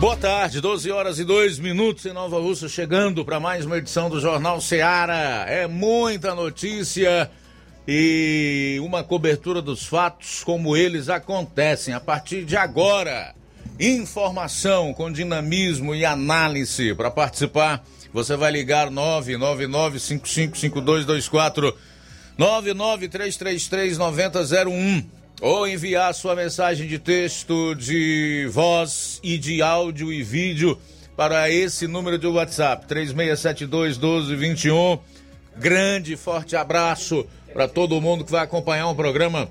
Boa tarde, 12 horas e 2 minutos em Nova Russa, chegando para mais uma edição do Jornal Seara. É muita notícia e uma cobertura dos fatos como eles acontecem a partir de agora. Informação com dinamismo e análise. Para participar, você vai ligar 999-555224, 99333-9001 ou enviar sua mensagem de texto, de voz e de áudio e vídeo para esse número de WhatsApp, 3672 1221. Grande forte abraço para todo mundo que vai acompanhar o programa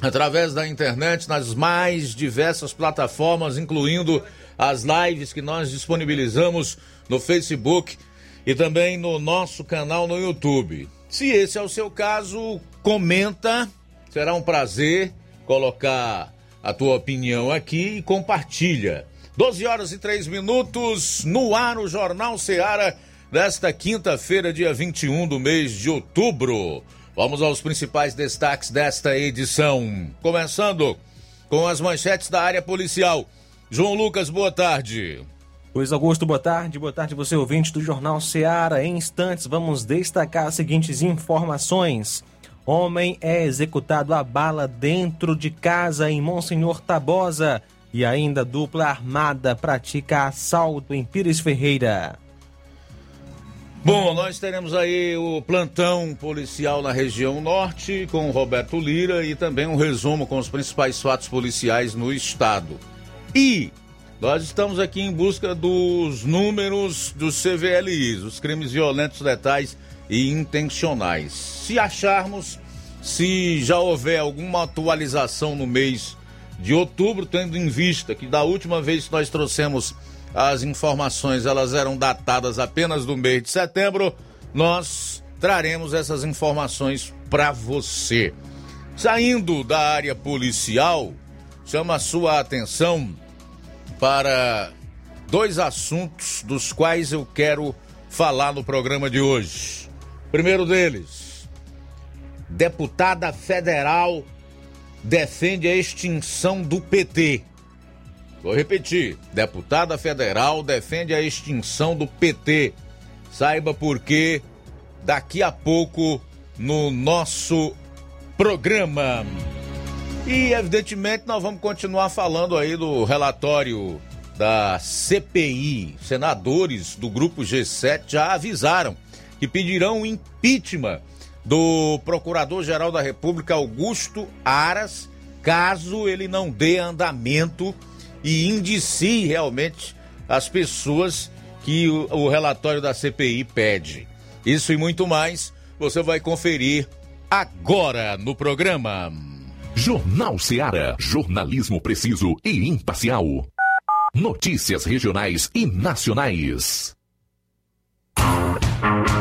através da internet nas mais diversas plataformas, incluindo as lives que nós disponibilizamos no Facebook e também no nosso canal no YouTube. Se esse é o seu caso, comenta, será um prazer colocar a tua opinião aqui e compartilha. 12 horas e 3 minutos no ar o Jornal Seara desta quinta-feira, dia 21 do mês de outubro. Vamos aos principais destaques desta edição. Começando com as manchetes da área policial. João Lucas, boa tarde. Luiz Augusto, boa tarde. Boa tarde, você ouvinte do Jornal Seara. Em instantes, vamos destacar as seguintes informações. Homem é executado a bala dentro de casa em Monsenhor Tabosa. E ainda dupla armada pratica assalto em Pires Ferreira. Bom, nós teremos aí o plantão policial na região norte com o Roberto Lira e também um resumo com os principais fatos policiais no estado. E nós estamos aqui em busca dos números dos CVLIs, os crimes violentos letais e intencionais. Se acharmos, se já houver alguma atualização no mês de outubro, tendo em vista que da última vez que nós trouxemos as informações, elas eram datadas apenas do mês de setembro, nós traremos essas informações para você. Saindo da área policial, chama a sua atenção para dois assuntos dos quais eu quero falar no programa de hoje. Primeiro deles, deputada federal defende a extinção do PT. Vou repetir: deputada federal defende a extinção do PT. Saiba por quê daqui a pouco no nosso programa. E evidentemente nós vamos continuar falando aí do relatório da CPI. Senadores do grupo G7 já avisaram que pedirão impeachment do Procurador-Geral da República Augusto Aras, caso ele não dê andamento e indicie realmente as pessoas que o, o relatório da CPI pede. Isso e muito mais você vai conferir agora no programa. Jornal Ceará, jornalismo preciso e imparcial. Notícias regionais e nacionais.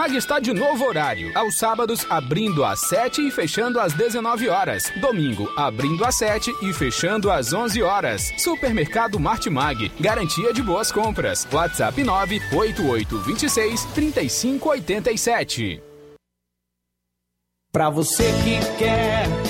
Martimag está de novo horário. Aos sábados, abrindo às 7 e fechando às 19 horas. Domingo, abrindo às 7 e fechando às 11 horas. Supermercado Martimag. Garantia de boas compras. WhatsApp 98826 3587. Para você que quer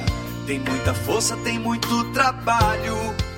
tem muita força, tem muito trabalho.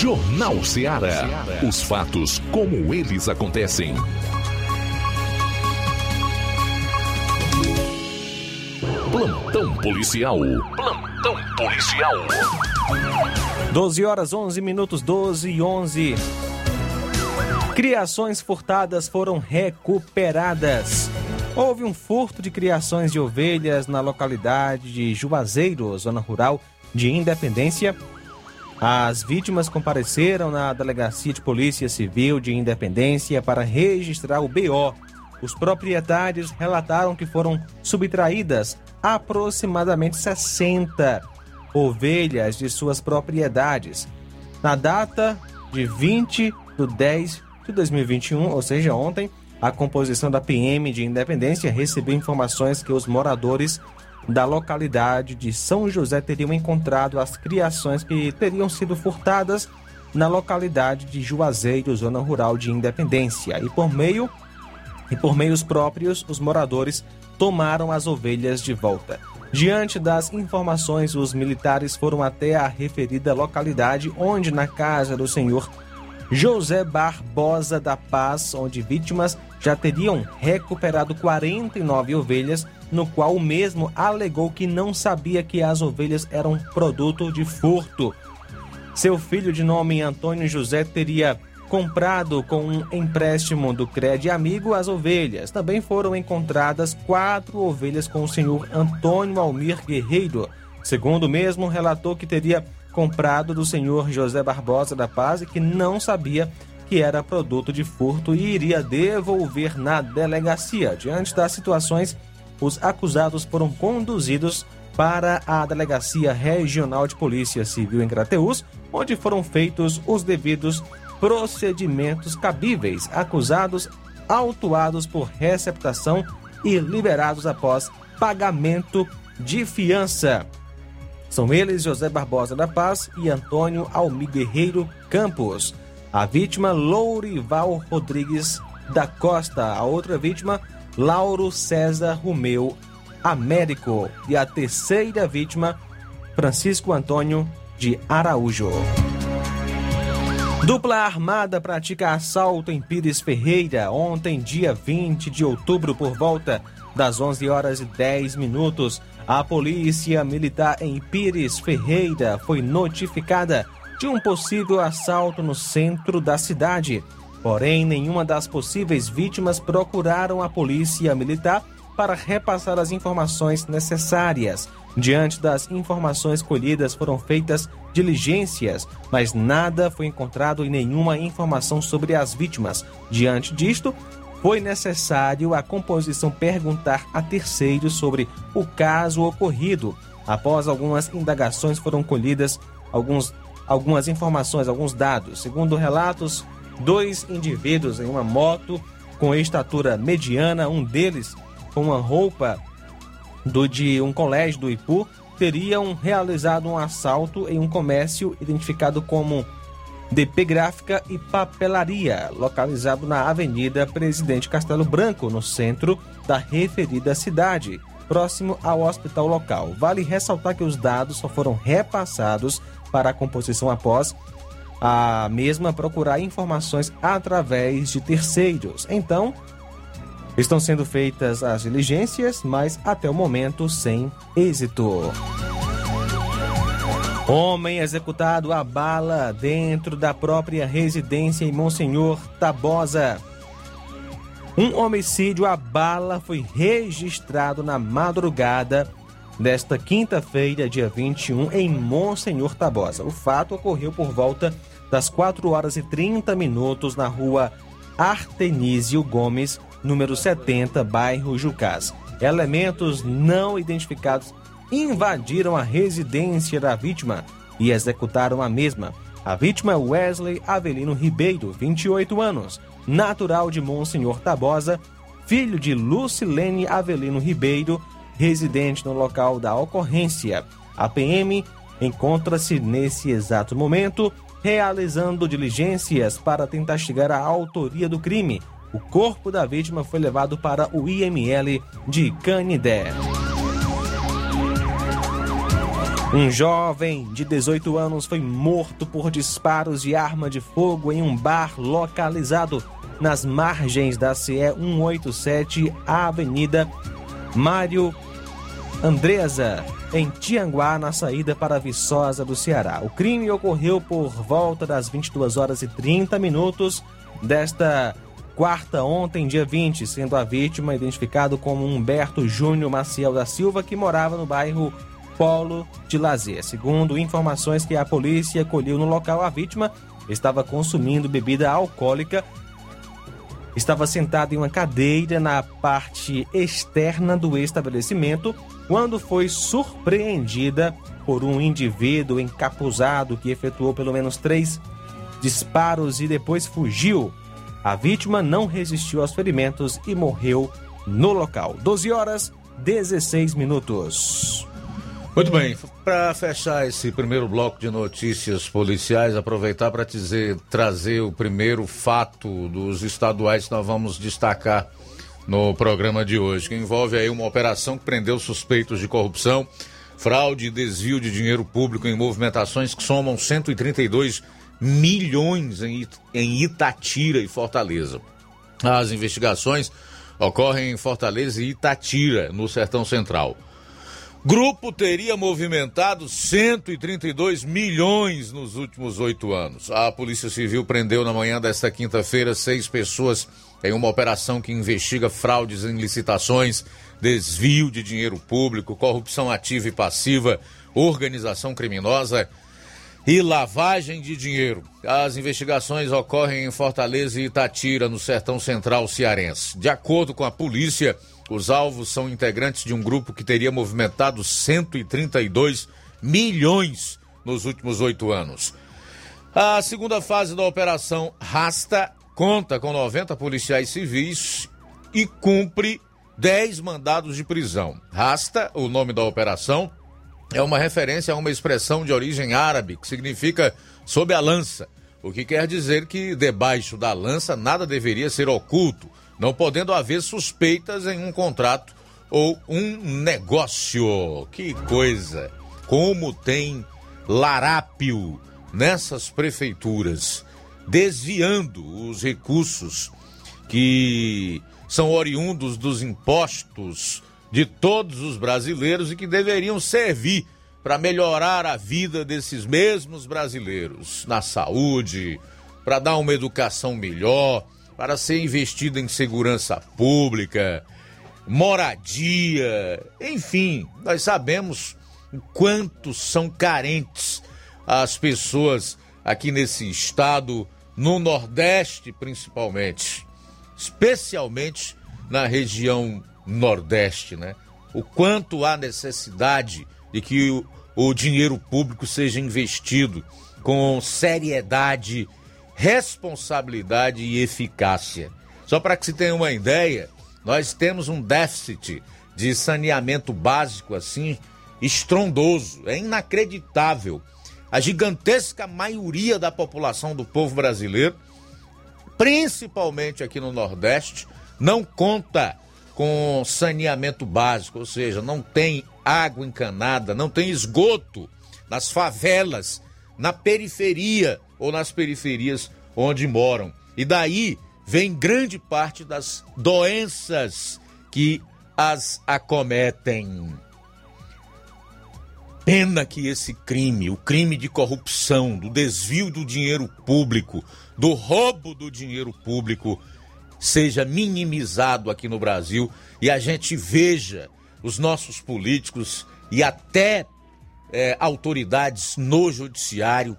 Jornal Ceará. Os fatos como eles acontecem. Plantão policial. Plantão policial. 12 horas 11 minutos 12 e 11. Criações furtadas foram recuperadas. Houve um furto de criações de ovelhas na localidade de Juazeiro, zona rural de Independência. As vítimas compareceram na Delegacia de Polícia Civil de Independência para registrar o BO. Os proprietários relataram que foram subtraídas aproximadamente 60 ovelhas de suas propriedades. Na data de 20 de 10 de 2021, ou seja, ontem, a composição da PM de Independência recebeu informações que os moradores da localidade de São José teriam encontrado as criações que teriam sido furtadas na localidade de Juazeiro, zona rural de Independência, e por meio e por meios próprios os moradores tomaram as ovelhas de volta. Diante das informações, os militares foram até a referida localidade, onde na casa do senhor José Barbosa da Paz, onde vítimas já teriam recuperado 49 ovelhas, no qual o mesmo alegou que não sabia que as ovelhas eram produto de furto. Seu filho, de nome Antônio José, teria comprado com um empréstimo do Cred Amigo as ovelhas. Também foram encontradas quatro ovelhas com o senhor Antônio Almir Guerreiro. Segundo o mesmo, relatou que teria comprado do senhor José Barbosa da Paz e que não sabia que era produto de furto e iria devolver na delegacia. Diante das situações, os acusados foram conduzidos para a Delegacia Regional de Polícia Civil em Crateús, onde foram feitos os devidos procedimentos cabíveis, acusados autuados por receptação e liberados após pagamento de fiança. São eles José Barbosa da Paz e Antônio Almi Guerreiro Campos. A vítima Lourival Rodrigues da Costa, a outra vítima Lauro César Romeu Américo e a terceira vítima Francisco Antônio de Araújo. Dupla armada pratica assalto em Pires Ferreira ontem, dia 20 de outubro, por volta das 11 horas e 10 minutos. A polícia militar em Pires Ferreira foi notificada de um possível assalto no centro da cidade. Porém, nenhuma das possíveis vítimas procuraram a polícia militar para repassar as informações necessárias. Diante das informações colhidas, foram feitas diligências, mas nada foi encontrado e nenhuma informação sobre as vítimas. Diante disto, foi necessário a composição perguntar a terceiros sobre o caso ocorrido. Após algumas indagações, foram colhidas alguns, algumas informações, alguns dados. Segundo relatos, dois indivíduos em uma moto com estatura mediana, um deles com uma roupa do de um colégio do Ipu, teriam realizado um assalto em um comércio identificado como DP Gráfica e Papelaria, localizado na Avenida Presidente Castelo Branco, no centro da referida cidade, próximo ao hospital local. Vale ressaltar que os dados só foram repassados para a composição após a mesma procurar informações através de terceiros. Então, Estão sendo feitas as diligências, mas até o momento sem êxito. Homem executado a bala dentro da própria residência em Monsenhor Tabosa. Um homicídio a bala foi registrado na madrugada desta quinta-feira, dia 21, em Monsenhor Tabosa. O fato ocorreu por volta das 4 horas e 30 minutos na rua Artenísio Gomes, número 70, bairro Jucás. Elementos não identificados invadiram a residência da vítima e executaram a mesma. A vítima é Wesley Avelino Ribeiro, 28 anos, natural de Monsenhor Tabosa, filho de Lucilene Avelino Ribeiro, residente no local da ocorrência. A PM encontra-se nesse exato momento realizando diligências para tentar chegar à autoria do crime, o corpo da vítima foi levado para o IML de Canidé. Um jovem de 18 anos foi morto por disparos de arma de fogo em um bar localizado nas margens da CE 187, Avenida Mário Andresa, em Tianguá, na saída para Viçosa do Ceará. O crime ocorreu por volta das 22 horas e 30 minutos desta quarta, ontem, dia 20, sendo a vítima identificado como Humberto Júnior Maciel da Silva, que morava no bairro Polo de Lazer. Segundo informações que a polícia colheu no local, a vítima estava consumindo bebida alcoólica. Estava sentada em uma cadeira na parte externa do estabelecimento quando foi surpreendida por um indivíduo encapuzado que efetuou pelo menos três disparos e depois fugiu. A vítima não resistiu aos ferimentos e morreu no local. 12 horas 16 minutos. Muito bem, para fechar esse primeiro bloco de notícias policiais, aproveitar para trazer o primeiro fato dos estaduais que nós vamos destacar no programa de hoje, que envolve aí uma operação que prendeu suspeitos de corrupção, fraude e desvio de dinheiro público em movimentações que somam 132 milhões em Itatira e Fortaleza. As investigações ocorrem em Fortaleza e Itatira, no Sertão Central. Grupo teria movimentado 132 milhões nos últimos oito anos. A Polícia Civil prendeu na manhã desta quinta-feira seis pessoas em uma operação que investiga fraudes em licitações, desvio de dinheiro público, corrupção ativa e passiva, organização criminosa e lavagem de dinheiro. As investigações ocorrem em Fortaleza e Itatira, no sertão central cearense. De acordo com a polícia, Os alvos são integrantes de um grupo que teria movimentado 132 milhões nos últimos oito anos. A segunda fase da Operação Rasta conta com 90 policiais civis e cumpre 10 mandados de prisão. Rasta, o nome da operação, é uma referência a uma expressão de origem árabe que significa sob a lança, o que quer dizer que debaixo da lança nada deveria ser oculto, não podendo haver suspeitas em um contrato ou um negócio. Que coisa! Como tem larápio nessas prefeituras, desviando os recursos que são oriundos dos impostos de todos os brasileiros e que deveriam servir para melhorar a vida desses mesmos brasileiros na saúde, para dar uma educação melhor, para ser investido em segurança pública, moradia, enfim, nós sabemos o quanto são carentes as pessoas aqui nesse estado, no Nordeste principalmente, especialmente na região Nordeste, né? O quanto há necessidade de que o, o dinheiro público seja investido com seriedade, responsabilidade e eficácia. Só para que se tenha uma ideia, nós temos um déficit de saneamento básico assim estrondoso, é inacreditável. A gigantesca maioria da população do povo brasileiro, principalmente aqui no Nordeste, não conta com saneamento básico, ou seja, não tem água encanada, não tem esgoto nas favelas, na periferia ou nas periferias onde moram. E daí vem grande parte das doenças que as acometem. Pena que esse crime, o crime de corrupção, do desvio do dinheiro público, do roubo do dinheiro público, seja minimizado aqui no Brasil e a gente veja os nossos políticos e até é, autoridades no judiciário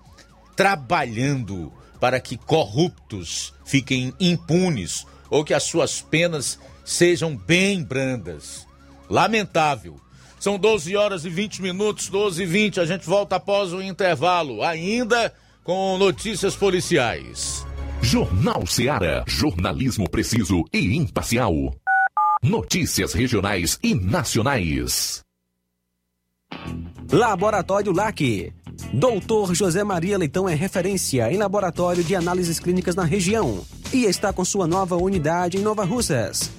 trabalhando para que corruptos fiquem impunes ou que as suas penas sejam bem brandas. Lamentável. São 12 horas e 20 minutos, 12 e 20. A gente volta após o intervalo, ainda com notícias policiais. Jornal Seara. Jornalismo preciso e imparcial. Notícias regionais e nacionais. Laboratório LAC. Doutor José Maria Leitão é referência em laboratório de análises clínicas na região e está com sua nova unidade em Nova Russas.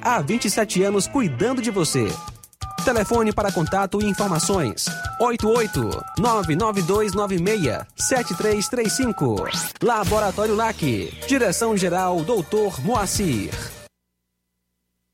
há 27 anos cuidando de você. Telefone para contato e informações: 88-99296-7335. Laboratório LAC. Direção-Geral Doutor Moacir.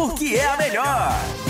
porque é a melhor.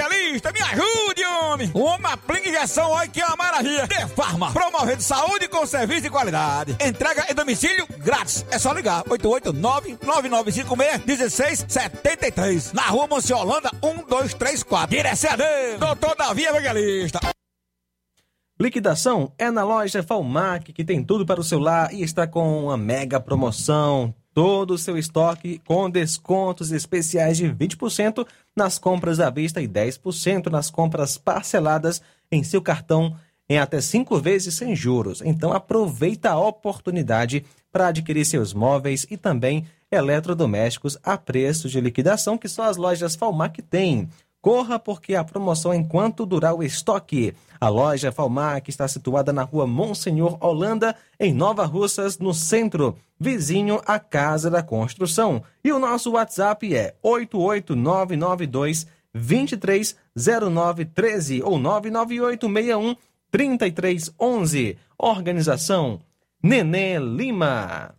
me ajude, homem. Uma aplica injeção, olha que é uma maravilha. De Farma, promovendo saúde com serviço de qualidade. Entrega em domicílio grátis. É só ligar, 889-9956-1673. Na rua Monsiolanda, 1234. Direção dele, doutor Davi Evangelista. Liquidação é na loja Falmac, que tem tudo para o celular e está com uma mega promoção. Todo o seu estoque com descontos especiais de 20% nas compras à vista e 10% nas compras parceladas em seu cartão em até cinco vezes sem juros. Então aproveita a oportunidade para adquirir seus móveis e também eletrodomésticos a preço de liquidação que só as lojas Falmac têm. Corra porque a promoção enquanto durar o estoque. A loja Falmac está situada na rua Monsenhor Holanda, em Nova Russas, no centro, vizinho à Casa da Construção. E o nosso WhatsApp é 88992 230913 ou 99861 3311. Organização Nenê Lima.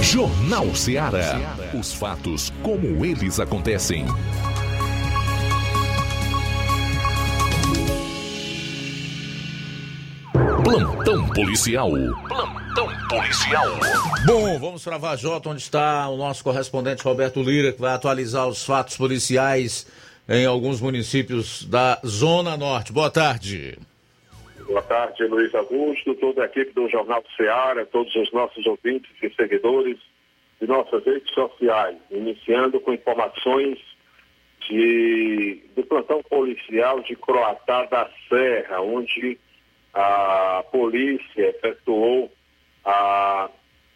Jornal Ceará. Os fatos como eles acontecem. Plantão policial. Plantão policial. Bom, vamos para Vajota, onde está o nosso correspondente Roberto Lira, que vai atualizar os fatos policiais em alguns municípios da Zona Norte. Boa tarde. Boa tarde, Luiz Augusto, toda a equipe do Jornal Ceará, todos os nossos ouvintes e seguidores de nossas redes sociais, iniciando com informações de, do plantão policial de Croatá da Serra, onde a polícia efetuou a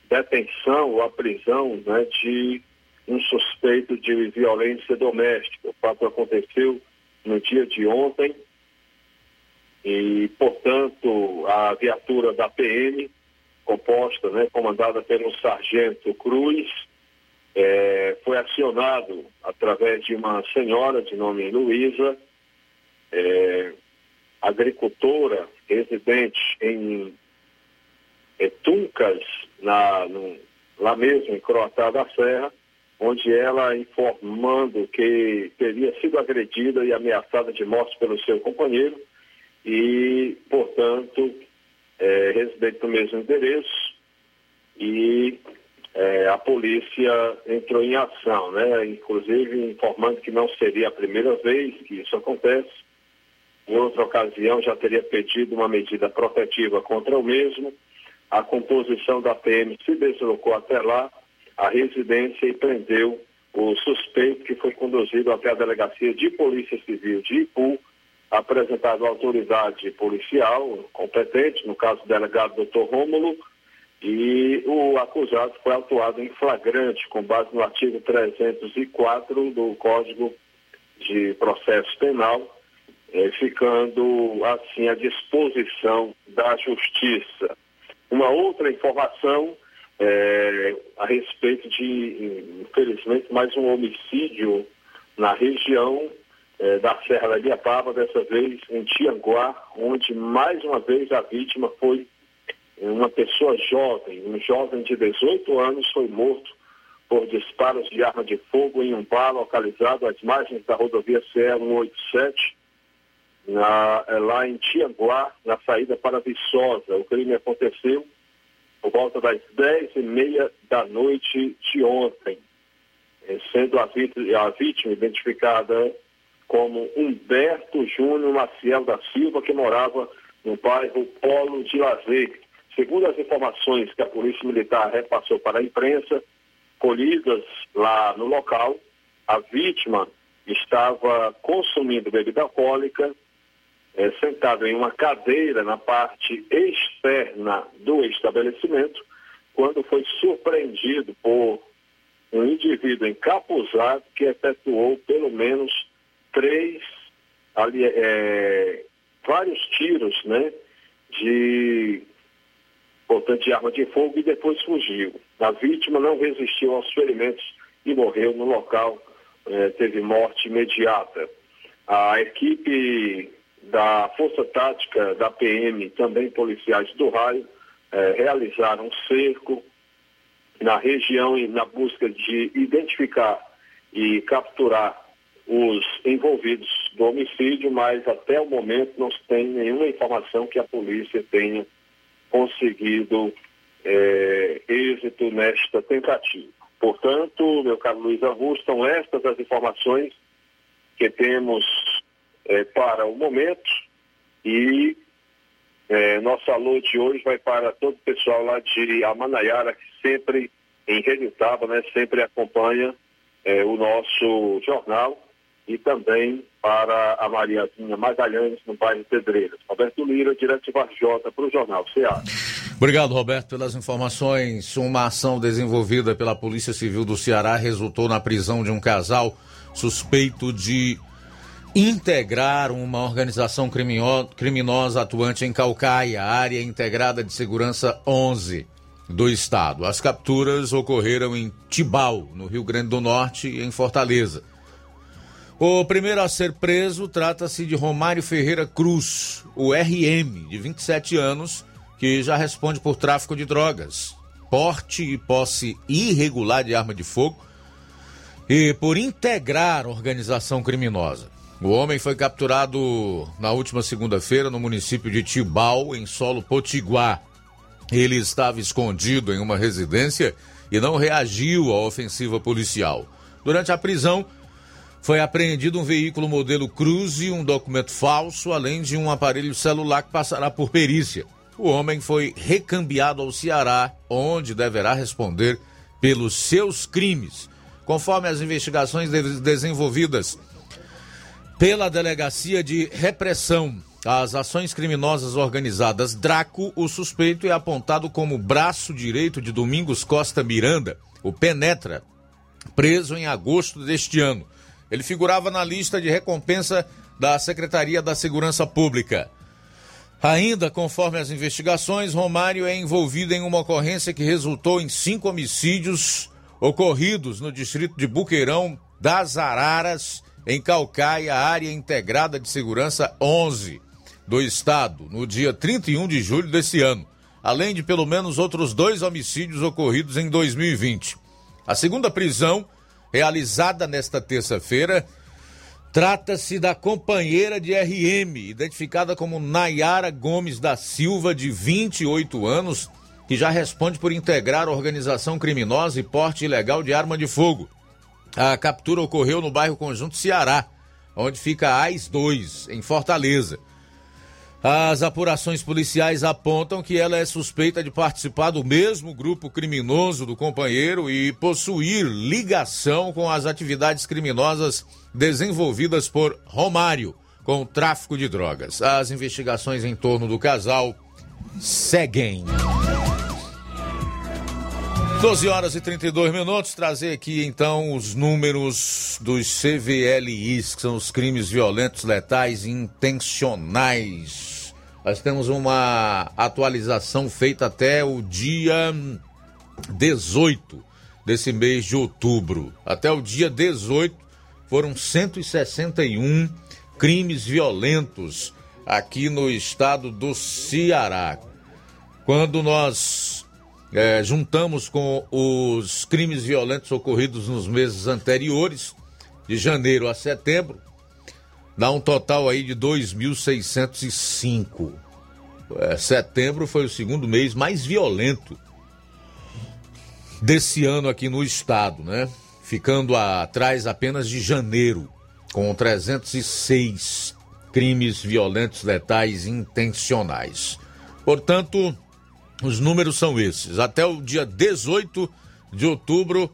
detenção ou a prisão né, de um suspeito de violência doméstica. O fato aconteceu no dia de ontem e, portanto, a viatura da PM, composta, né, comandada pelo sargento Cruz, é, foi acionado através de uma senhora de nome Luísa, é, agricultora residente em Tuncas, na, no, lá mesmo em Croatá da Serra, onde ela informando que teria sido agredida e ameaçada de morte pelo seu companheiro e, portanto, é, residente no mesmo endereço e é, a polícia entrou em ação, né? Inclusive informando que não seria a primeira vez que isso acontece em outra ocasião já teria pedido uma medida protetiva contra o mesmo. A composição da PM se deslocou até lá, a residência, e prendeu o suspeito que foi conduzido até a delegacia de Polícia Civil de Ipu, apresentado à autoridade policial competente, no caso o delegado doutor Rômulo, e o acusado foi autuado em flagrante, com base no artigo 304 do Código de Processo Penal, eh, ficando assim à disposição da Justiça. Uma outra informação eh, a respeito de, infelizmente, mais um homicídio na região eh, da Serra da Biapaba, dessa vez em Tianguá, onde mais uma vez a vítima foi uma pessoa jovem, um jovem de 18 anos foi morto por disparos de arma de fogo em um bar localizado às margens da rodovia CE 187, na, eh, lá em Tianguá, na saída para Viçosa. O crime aconteceu por volta das 10 e meia da noite de ontem, eh, sendo a vítima, a vítima identificada como Humberto Júnior Maciel da Silva, que morava no bairro Polo de Lazer. Segundo as informações que a Polícia Militar repassou para a imprensa, colhidas lá no local, a vítima estava consumindo bebida alcoólica, é, sentado em uma cadeira na parte externa do estabelecimento, quando foi surpreendido por um indivíduo encapuzado que efetuou pelo menos três, ali, é, vários tiros, né, de portanto, de arma de fogo e depois fugiu. A vítima não resistiu aos ferimentos e morreu no local, eh, teve morte imediata. A equipe da Força Tática da PM, também policiais do raio, eh, realizaram um cerco na região e na busca de identificar e capturar os envolvidos do homicídio, mas até o momento não se tem nenhuma informação que a polícia tenha conseguido é, êxito nesta tentativa. Portanto, meu caro Luiz Augusto, são estas as informações que temos é, para o momento e é, nosso alô de hoje vai para todo o pessoal lá de Amanaiara, que sempre, em né, sempre acompanha é, o nosso jornal e também para a Mariazinha Magalhães, no bairro Pedreiras. Roberto Lira, direto de Varjota, para o Jornal Ceará. Obrigado, Roberto, pelas informações. Uma ação desenvolvida pela Polícia Civil do Ceará resultou na prisão de um casal suspeito de integrar uma organização criminosa atuante em Calcaia, área integrada de segurança 11 do estado. As capturas ocorreram em Tibau, no Rio Grande do Norte e em Fortaleza. O primeiro a ser preso trata-se de Romário Ferreira Cruz, o RM, de 27 anos, que já responde por tráfico de drogas, porte e posse irregular de arma de fogo e por integrar organização criminosa. O homem foi capturado na última segunda-feira no município de Tibau, em solo potiguar. Ele estava escondido em uma residência e não reagiu à ofensiva policial. Durante a prisão, foi apreendido um veículo modelo Cruze, um documento falso, além de um aparelho celular que passará por perícia. O homem foi recambiado ao Ceará, onde deverá responder pelos seus crimes, conforme as investigações desenvolvidas pela Delegacia de Repressão às Ações Criminosas Organizadas Draco, o suspeito é apontado como braço direito de Domingos Costa Miranda, o Penetra, preso em agosto deste ano. Ele figurava na lista de recompensa da Secretaria da Segurança Pública. Ainda conforme as investigações, Romário é envolvido em uma ocorrência que resultou em cinco homicídios ocorridos no distrito de Buqueirão das Araras, em Calcaia, área integrada de segurança 11 do estado, no dia 31 de julho desse ano, além de pelo menos outros dois homicídios ocorridos em 2020. A segunda prisão realizada nesta terça-feira. Trata-se da companheira de RM, identificada como Nayara Gomes da Silva, de 28 anos, que já responde por integrar organização criminosa e porte ilegal de arma de fogo. A captura ocorreu no bairro Conjunto Ceará, onde fica AIS 2, em Fortaleza. As apurações policiais apontam que ela é suspeita de participar do mesmo grupo criminoso do companheiro e possuir ligação com as atividades criminosas desenvolvidas por Romário com o tráfico de drogas. As investigações em torno do casal seguem. 12 horas e 32 minutos, trazer aqui então os números dos CVLIs, que são os crimes violentos, letais e intencionais. Nós temos uma atualização feita até o dia 18 desse mês de outubro. Até o dia 18 foram 161 crimes violentos aqui no estado do Ceará. Quando nós é, juntamos com os crimes violentos ocorridos nos meses anteriores, de janeiro a setembro, dá um total aí de 2.605. É, setembro foi o segundo mês mais violento desse ano aqui no estado, né? Ficando atrás apenas de janeiro, com 306 crimes violentos, letais intencionais. Portanto, os números são esses. Até o dia 18 de outubro,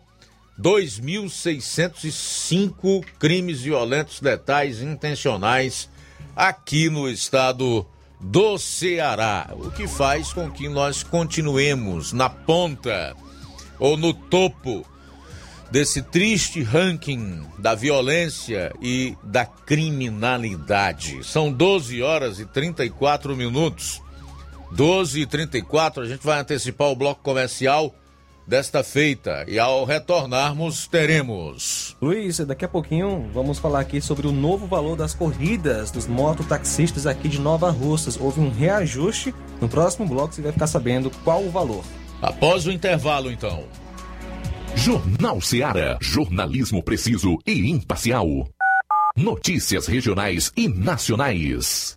2.605 crimes violentos, letais intencionais aqui no estado do Ceará. O que faz com que nós continuemos na ponta ou no topo desse triste ranking da violência e da criminalidade. São 12 horas e 34 minutos. 12 e 34 a gente vai antecipar o bloco comercial desta feita e ao retornarmos teremos. Luiz, daqui a pouquinho vamos falar aqui sobre o novo valor das corridas dos mototaxistas aqui de Nova Russas. Houve um reajuste. No próximo bloco você vai ficar sabendo qual o valor. Após o intervalo, então. Jornal Seara. Jornalismo preciso e imparcial. Notícias regionais e nacionais.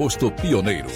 posto pioneiro.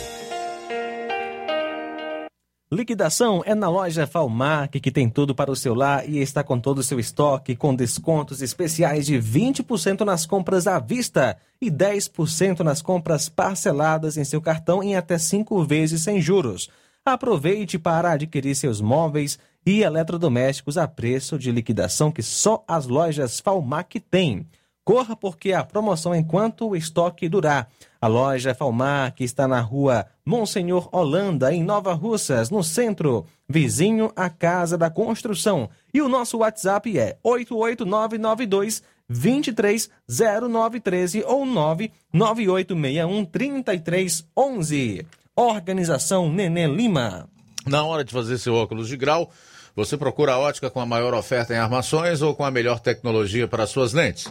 Liquidação é na loja Falmac, que tem tudo para o seu lar e está com todo o seu estoque, com descontos especiais de 20% nas compras à vista e 10% nas compras parceladas em seu cartão em até 5 vezes sem juros. Aproveite para adquirir seus móveis e eletrodomésticos a preço de liquidação que só as lojas Falmac têm. Corra porque a promoção enquanto o estoque durar. A loja Falmar, que está na rua Monsenhor Holanda, em Nova Russas, no centro, vizinho à Casa da Construção. E o nosso WhatsApp é 88992 230913 ou 99861 3311. Organização Nenê Lima. Na hora de fazer seu óculos de grau, você procura a ótica com a maior oferta em armações ou com a melhor tecnologia para suas lentes.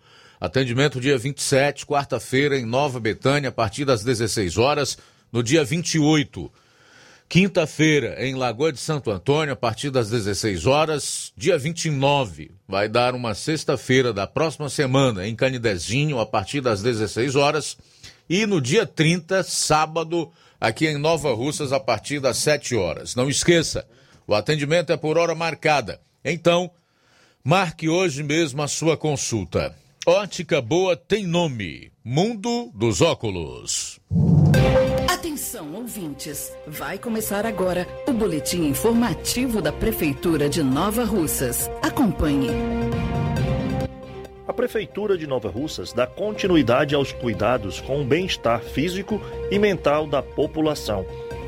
Atendimento dia 27, quarta-feira, em Nova Betânia, a partir das 16 horas. No dia 28, quinta-feira, em Lagoa de Santo Antônio, a partir das 16 horas. Dia 29, vai dar uma sexta-feira da próxima semana, em Canidezinho, a partir das 16 horas. E no dia 30, sábado, aqui em Nova Russas, a partir das 7 horas. Não esqueça, o atendimento é por hora marcada. Então, marque hoje mesmo a sua consulta. Ótica Boa tem nome: Mundo dos Óculos. Atenção, ouvintes! Vai começar agora o boletim informativo da Prefeitura de Nova Russas. Acompanhe. a Prefeitura de Nova Russas dá continuidade aos cuidados com o bem-estar físico e mental da população.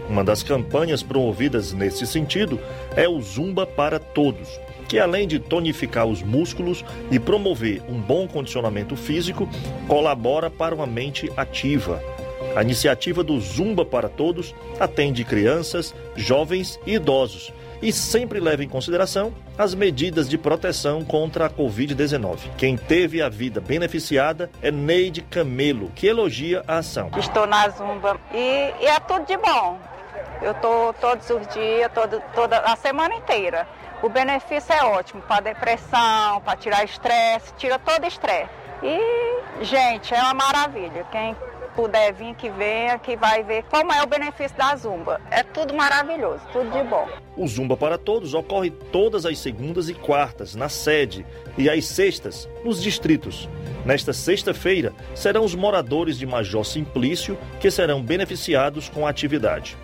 Uma das campanhas promovidas nesse sentido é o Zumba para Todos, que além de tonificar os músculos e promover um bom condicionamento físico, colabora para uma mente ativa. A iniciativa do Zumba para Todos atende crianças, jovens e idosos e sempre leva em consideração as medidas de proteção contra a Covid-19. Quem teve a vida beneficiada é Neide Camelo, que elogia a ação. Estou na Zumba e, e é tudo de bom. Eu estou todos os dias, todo, toda a semana inteira. O benefício é ótimo para depressão, para tirar estresse, tira todo estresse. E, gente, é uma maravilha. Quem puder vir, que venha, que vai ver como é o benefício da Zumba. É tudo maravilhoso, tudo de bom. O Zumba para Todos ocorre todas as segundas e quartas na sede e às sextas nos distritos. Nesta sexta-feira, serão os moradores de Major Simplício que serão beneficiados com a atividade.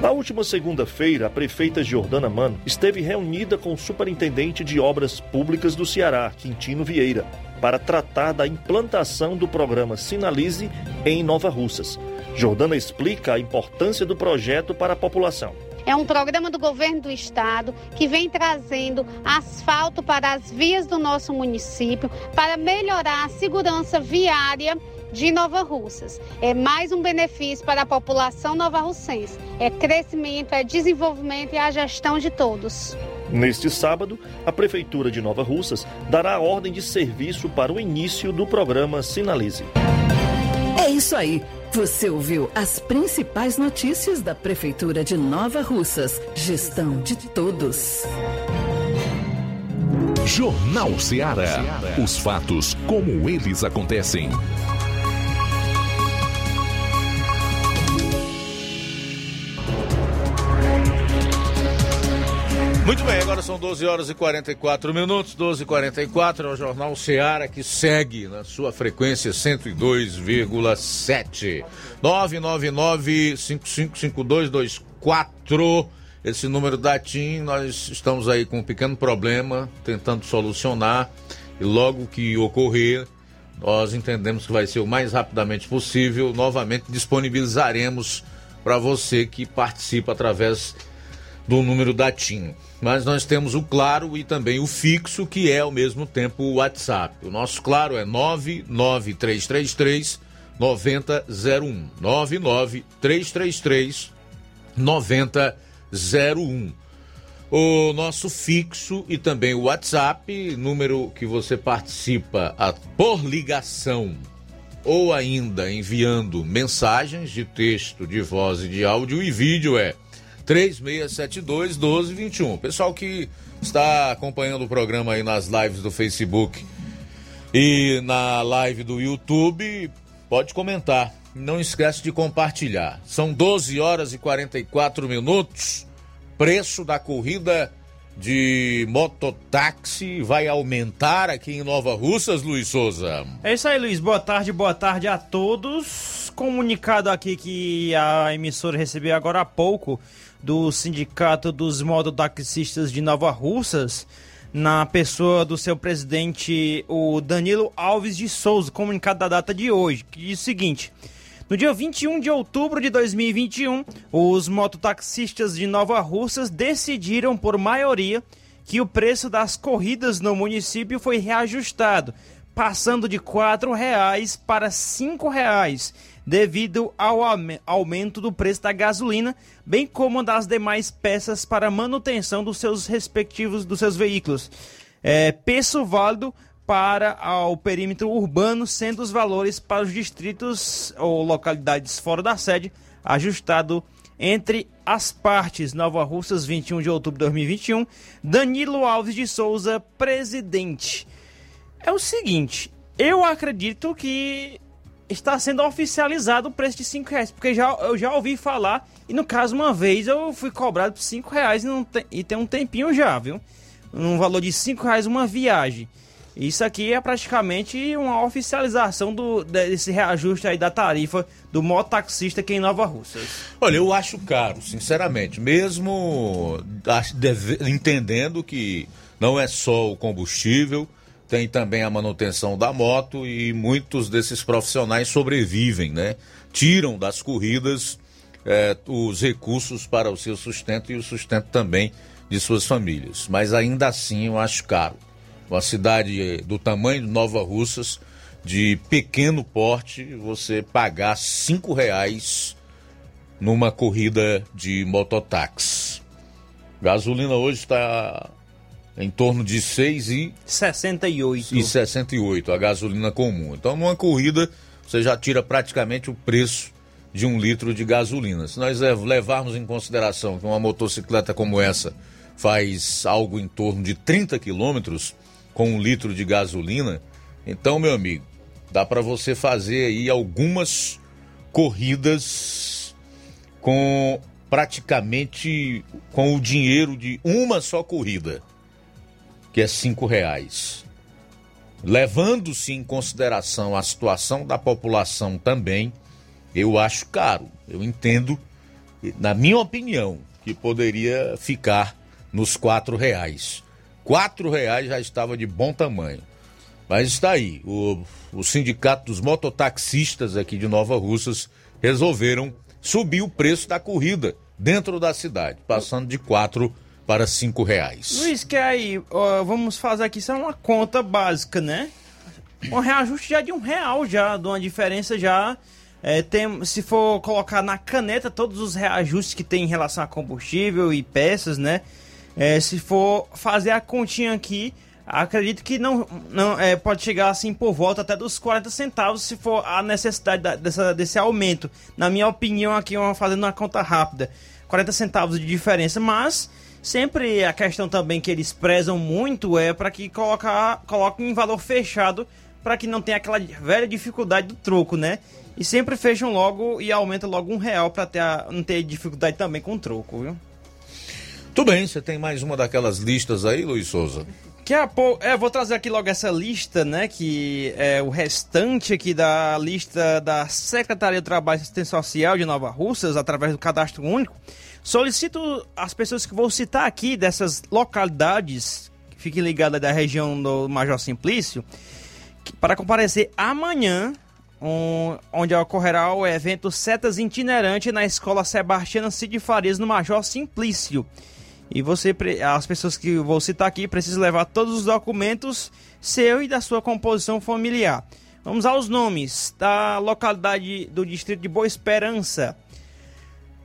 Na última segunda-feira, a prefeita Jordana Mano esteve reunida com o superintendente de obras públicas do Ceará, Quintino Vieira, para tratar da implantação do programa Sinalize em Nova Russas. Jordana explica a importância do projeto para a população. É um programa do governo do estado que vem trazendo asfalto para as vias do nosso município para melhorar a segurança viária de Nova Russas. É mais um benefício para a população nova-russense. É crescimento, é desenvolvimento e a gestão de todos. Neste sábado, a Prefeitura de Nova Russas dará ordem de serviço para o início do programa Sinalize. É isso aí. Você ouviu as principais notícias da Prefeitura de Nova Russas. Gestão de todos. Jornal Ceará. Os fatos como eles acontecem. Muito bem, agora são 12 horas e 44 minutos, 12 e 44 é o Jornal Seara que segue na sua frequência 102,7. 999-555224, esse número da TIM, nós estamos aí com um pequeno problema, tentando solucionar, e logo que ocorrer, nós entendemos que vai ser o mais rapidamente possível, novamente disponibilizaremos para você que participa através do número da TIM mas nós temos o claro e também o fixo, que é ao mesmo tempo o WhatsApp. O nosso claro é 99333 9001. 99333 9001. O nosso fixo e também o WhatsApp, número que você participa por ligação ou ainda enviando mensagens de texto, de voz e de áudio e vídeo é 3672 1221. Pessoal que está acompanhando o programa aí nas lives do Facebook e na live do YouTube, pode comentar. Não esquece de compartilhar. São 12 horas e 44 minutos. Preço da corrida de mototáxi vai aumentar aqui em Nova Russas, Luiz Souza. É isso aí, Luiz. Boa tarde, boa tarde a todos. Comunicado aqui que a emissora recebeu agora há pouco do Sindicato dos Mototaxistas de Nova Russas, na pessoa do seu presidente, o Danilo Alves de Souza, comunicado da data de hoje, que diz o seguinte. No dia 21 de outubro de 2021, os mototaxistas de Nova Russas decidiram por maioria que o preço das corridas no município foi reajustado, passando de R$ 4,00 para R$ 5,00 devido ao aumento do preço da gasolina, bem como das demais peças para manutenção dos seus respectivos dos seus veículos. É, preço válido para o perímetro urbano, sendo os valores para os distritos ou localidades fora da sede ajustado entre as partes. Nova Russas, 21 de outubro de 2021. Danilo Alves de Souza, presidente. É o seguinte, eu acredito que está sendo oficializado o preço de 5 reais. Porque já, eu já ouvi falar, e no caso, uma vez eu fui cobrado por 5 reais e, não tem, e tem um tempinho já, viu? Um valor de 5 reais uma viagem. Isso aqui é praticamente uma oficialização do, desse reajuste aí da tarifa do mototaxista aqui em Nova Russas. Olha, eu acho caro, sinceramente. Mesmo entendendo que não é só o combustível, tem também a manutenção da moto e muitos desses profissionais sobrevivem, né? Tiram das corridas eh, os recursos para o seu sustento e o sustento também de suas famílias. Mas ainda assim eu acho caro. Uma cidade eh, do tamanho de Nova Russas, de pequeno porte, você pagar cinco reais numa corrida de mototáxi. Gasolina hoje está em torno de 6 e 68. e 68 a gasolina comum. Então, numa corrida, você já tira praticamente o preço de um litro de gasolina. Se nós levarmos em consideração que uma motocicleta como essa faz algo em torno de 30 quilômetros com um litro de gasolina, então, meu amigo, dá para você fazer aí algumas corridas com praticamente com o dinheiro de uma só corrida que é cinco reais. Levando-se em consideração a situação da população também, eu acho caro. Eu entendo, na minha opinião, que poderia ficar nos quatro reais. Quatro reais já estava de bom tamanho. Mas está aí, o, o sindicato dos mototaxistas aqui de Nova Russas resolveram subir o preço da corrida dentro da cidade, passando de quatro reais para cinco reais. Luiz, que aí, ó, vamos fazer aqui só uma conta básica, né? Um reajuste já de um real já, de uma diferença já. É, tem, se for colocar na caneta todos os reajustes que tem em relação a combustível e peças, né? É, se for fazer a continha aqui, acredito que não, não é, pode chegar assim por volta até dos 40 centavos se for a necessidade da, dessa, desse aumento. Na minha opinião, aqui, fazendo uma conta rápida, 40 centavos de diferença, mas Sempre a questão também que eles prezam muito é para que colocar, coloquem em valor fechado para que não tenha aquela velha dificuldade do troco, né? E sempre fecham logo e aumenta logo um real para ter não ter dificuldade também com o troco, viu? Tudo bem, você tem mais uma daquelas listas aí, Luiz Souza? Que a pouco, é, vou trazer aqui logo essa lista, né? Que é o restante aqui da lista da Secretaria do Trabalho e Assistência Social de Nova Russas, através do cadastro único. Solicito as pessoas que vou citar aqui dessas localidades, que fiquem ligadas da região do Major Simplício, para comparecer amanhã, onde ocorrerá o evento Setas Itinerante na Escola Sebastiana Cid Farias, no Major Simplício. E você, as pessoas que vou citar aqui, precisam levar todos os documentos seu e da sua composição familiar. Vamos aos nomes da localidade do distrito de Boa Esperança.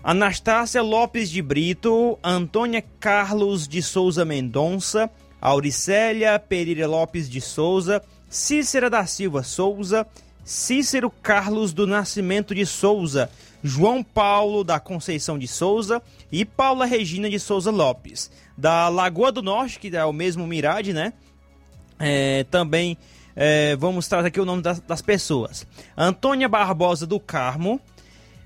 Anastácia Lopes de Brito, Antônia Carlos de Souza Mendonça, Auricélia Pereira Lopes de Souza, Cícera da Silva Souza, Cícero Carlos do Nascimento de Souza, João Paulo da Conceição de Souza e Paula Regina de Souza Lopes. Da Lagoa do Norte, que é o mesmo Mirade, né? É, também é, vamos trazer aqui o nome das, das pessoas. Antônia Barbosa do Carmo,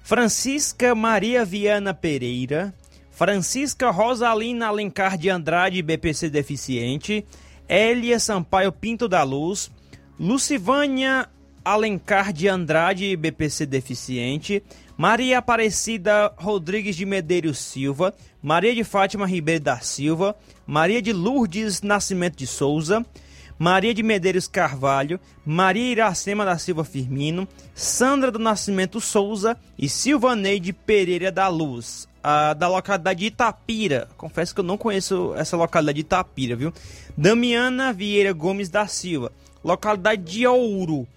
Francisca Maria Viana Pereira, Francisca Rosalina Alencar de Andrade, BPC Deficiente, Elia Sampaio Pinto da Luz, Lucivânia Alencar de Andrade, BPC Deficiente, Maria Aparecida Rodrigues de Medeiros Silva, Maria de Fátima Ribeiro da Silva, Maria de Lourdes Nascimento de Souza, Maria de Medeiros Carvalho, Maria Iracema da Silva Firmino, Sandra do Nascimento Souza e Silvaneide Pereira da Luz, a, da localidade de Itapira. Confesso que eu não conheço essa localidade de Itapira, viu? Damiana Vieira Gomes da Silva, localidade de Ouro.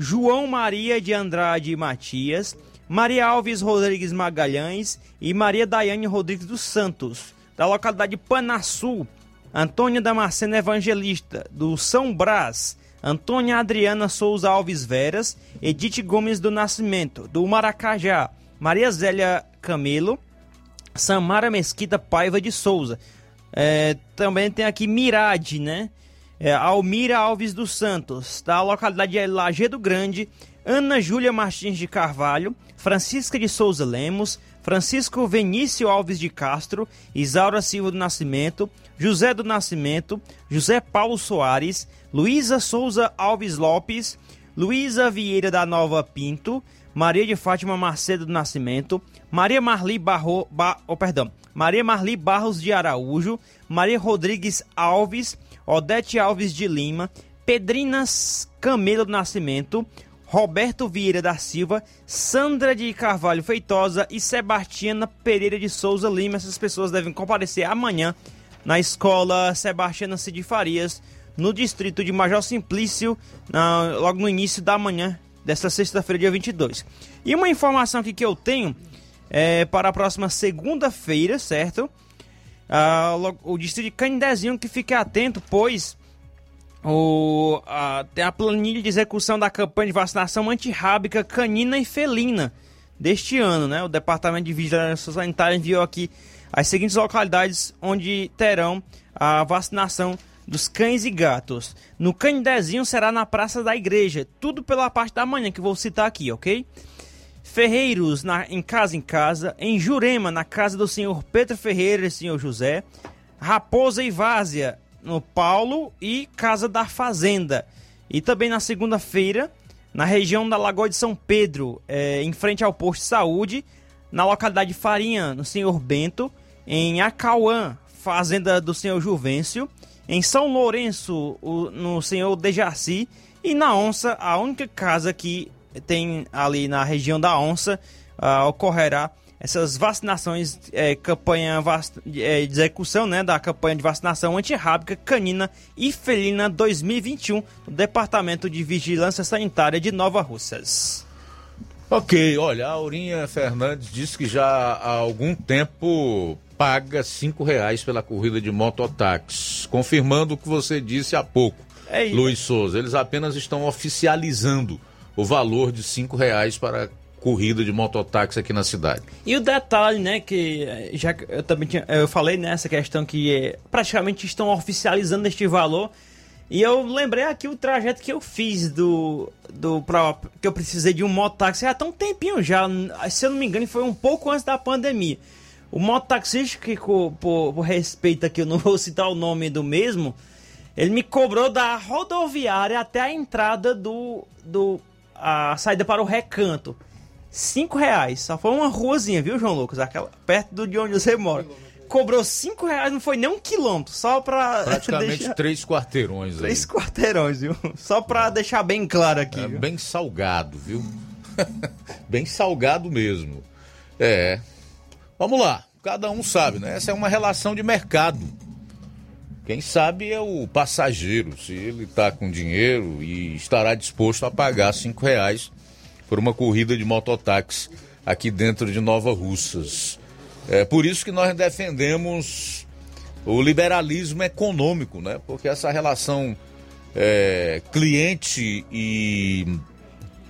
João Maria de Andrade Matias, Maria Alves Rodrigues Magalhães e Maria Daiane Rodrigues dos Santos, da localidade de Panaçu, Antônia Damasceno Evangelista, do São Brás, Antônia Adriana Souza Alves Veras, Edith Gomes do Nascimento, do Maracajá, Maria Zélia Camelo, Samara Mesquita Paiva de Souza. É, também tem aqui Mirade, né? É, Almira Alves dos Santos, da localidade de Lagedo Grande, Ana Júlia Martins de Carvalho, Francisca de Souza Lemos, Francisco Venício Alves de Castro, Isaura Silva do Nascimento, José do Nascimento, José Paulo Soares, Luísa Souza Alves Lopes, Luísa Vieira da Nova Pinto, Maria de Fátima Macedo do Nascimento, Maria Marli Barro, ba, oh, perdão, Maria Marli Barros de Araújo, Maria Rodrigues Alves, Odete Alves de Lima, Pedrinas Camelo do Nascimento, Roberto Vieira da Silva, Sandra de Carvalho Feitosa e Sebastiana Pereira de Souza Lima. Essas pessoas devem comparecer amanhã na escola Sebastiana Cid Farias, no distrito de Major Simplício, na, logo no início da manhã desta sexta-feira, dia 22. E uma informação aqui que eu tenho é para a próxima segunda-feira, certo? Ah, o distrito de Canindezinho que fique atento, pois o, a, tem a planilha de execução da campanha de vacinação antirrábica canina e felina deste ano, né? O Departamento de Vigilância Sanitária enviou aqui as seguintes localidades onde terão a vacinação dos cães e gatos. No Canidezinho será na Praça da Igreja, tudo pela parte da manhã que vou citar aqui, ok? Ferreiros na, em Casa em Casa, em Jurema, na casa do senhor Pedro Ferreira e senhor José, Raposa e Várzea, no Paulo e Casa da Fazenda. E também na segunda-feira, na região da Lagoa de São Pedro, é, em frente ao posto de saúde, na localidade de Farinha, no senhor Bento, em Acauã, fazenda do senhor Juvencio, em São Lourenço, o, no senhor Dejaci, e na Onça, a única casa que tem ali na região da Onça, uh, ocorrerá essas vacinações, é, campanha vac... é, de execução né, da campanha de vacinação antirrábica canina e felina 2021 do Departamento de Vigilância Sanitária de Nova Russas. Ok, olha, a Aurinha Fernandes disse que já há algum tempo paga cinco reais pela corrida de mototáxi, confirmando o que você disse há pouco, é Luiz Souza. Eles apenas estão oficializando o valor de cinco reais para corrida de mototáxi aqui na cidade. E o detalhe, né, que eh, já eu também tinha, eu falei nessa questão que é, praticamente estão oficializando este valor. E eu lembrei aqui o trajeto que eu fiz do. do pra, que eu precisei de um mototáxi há tão tempinho já. Se eu não me engano, foi um pouco antes da pandemia. O mototaxista, que por, por respeito aqui, eu não vou citar o nome do mesmo, ele me cobrou da rodoviária até a entrada do. do a saída para o recanto. Cinco reais. Só foi uma ruazinha, viu, João Lucas? Aquela, perto de onde você mora. Cobrou cinco reais, não foi nem um quilômetro, só pra. Praticamente deixar... três quarteirões aí. Três quarteirões, viu? Só pra deixar bem claro aqui. É, bem salgado, viu? bem salgado mesmo. É. Vamos lá, cada um sabe, né? Essa é uma relação de mercado. Quem sabe é o passageiro, se ele está com dinheiro e estará disposto a pagar cinco reais por uma corrida de mototáxi aqui dentro de Nova Russas. É por isso que nós defendemos o liberalismo econômico, né? Porque essa relação é, cliente e,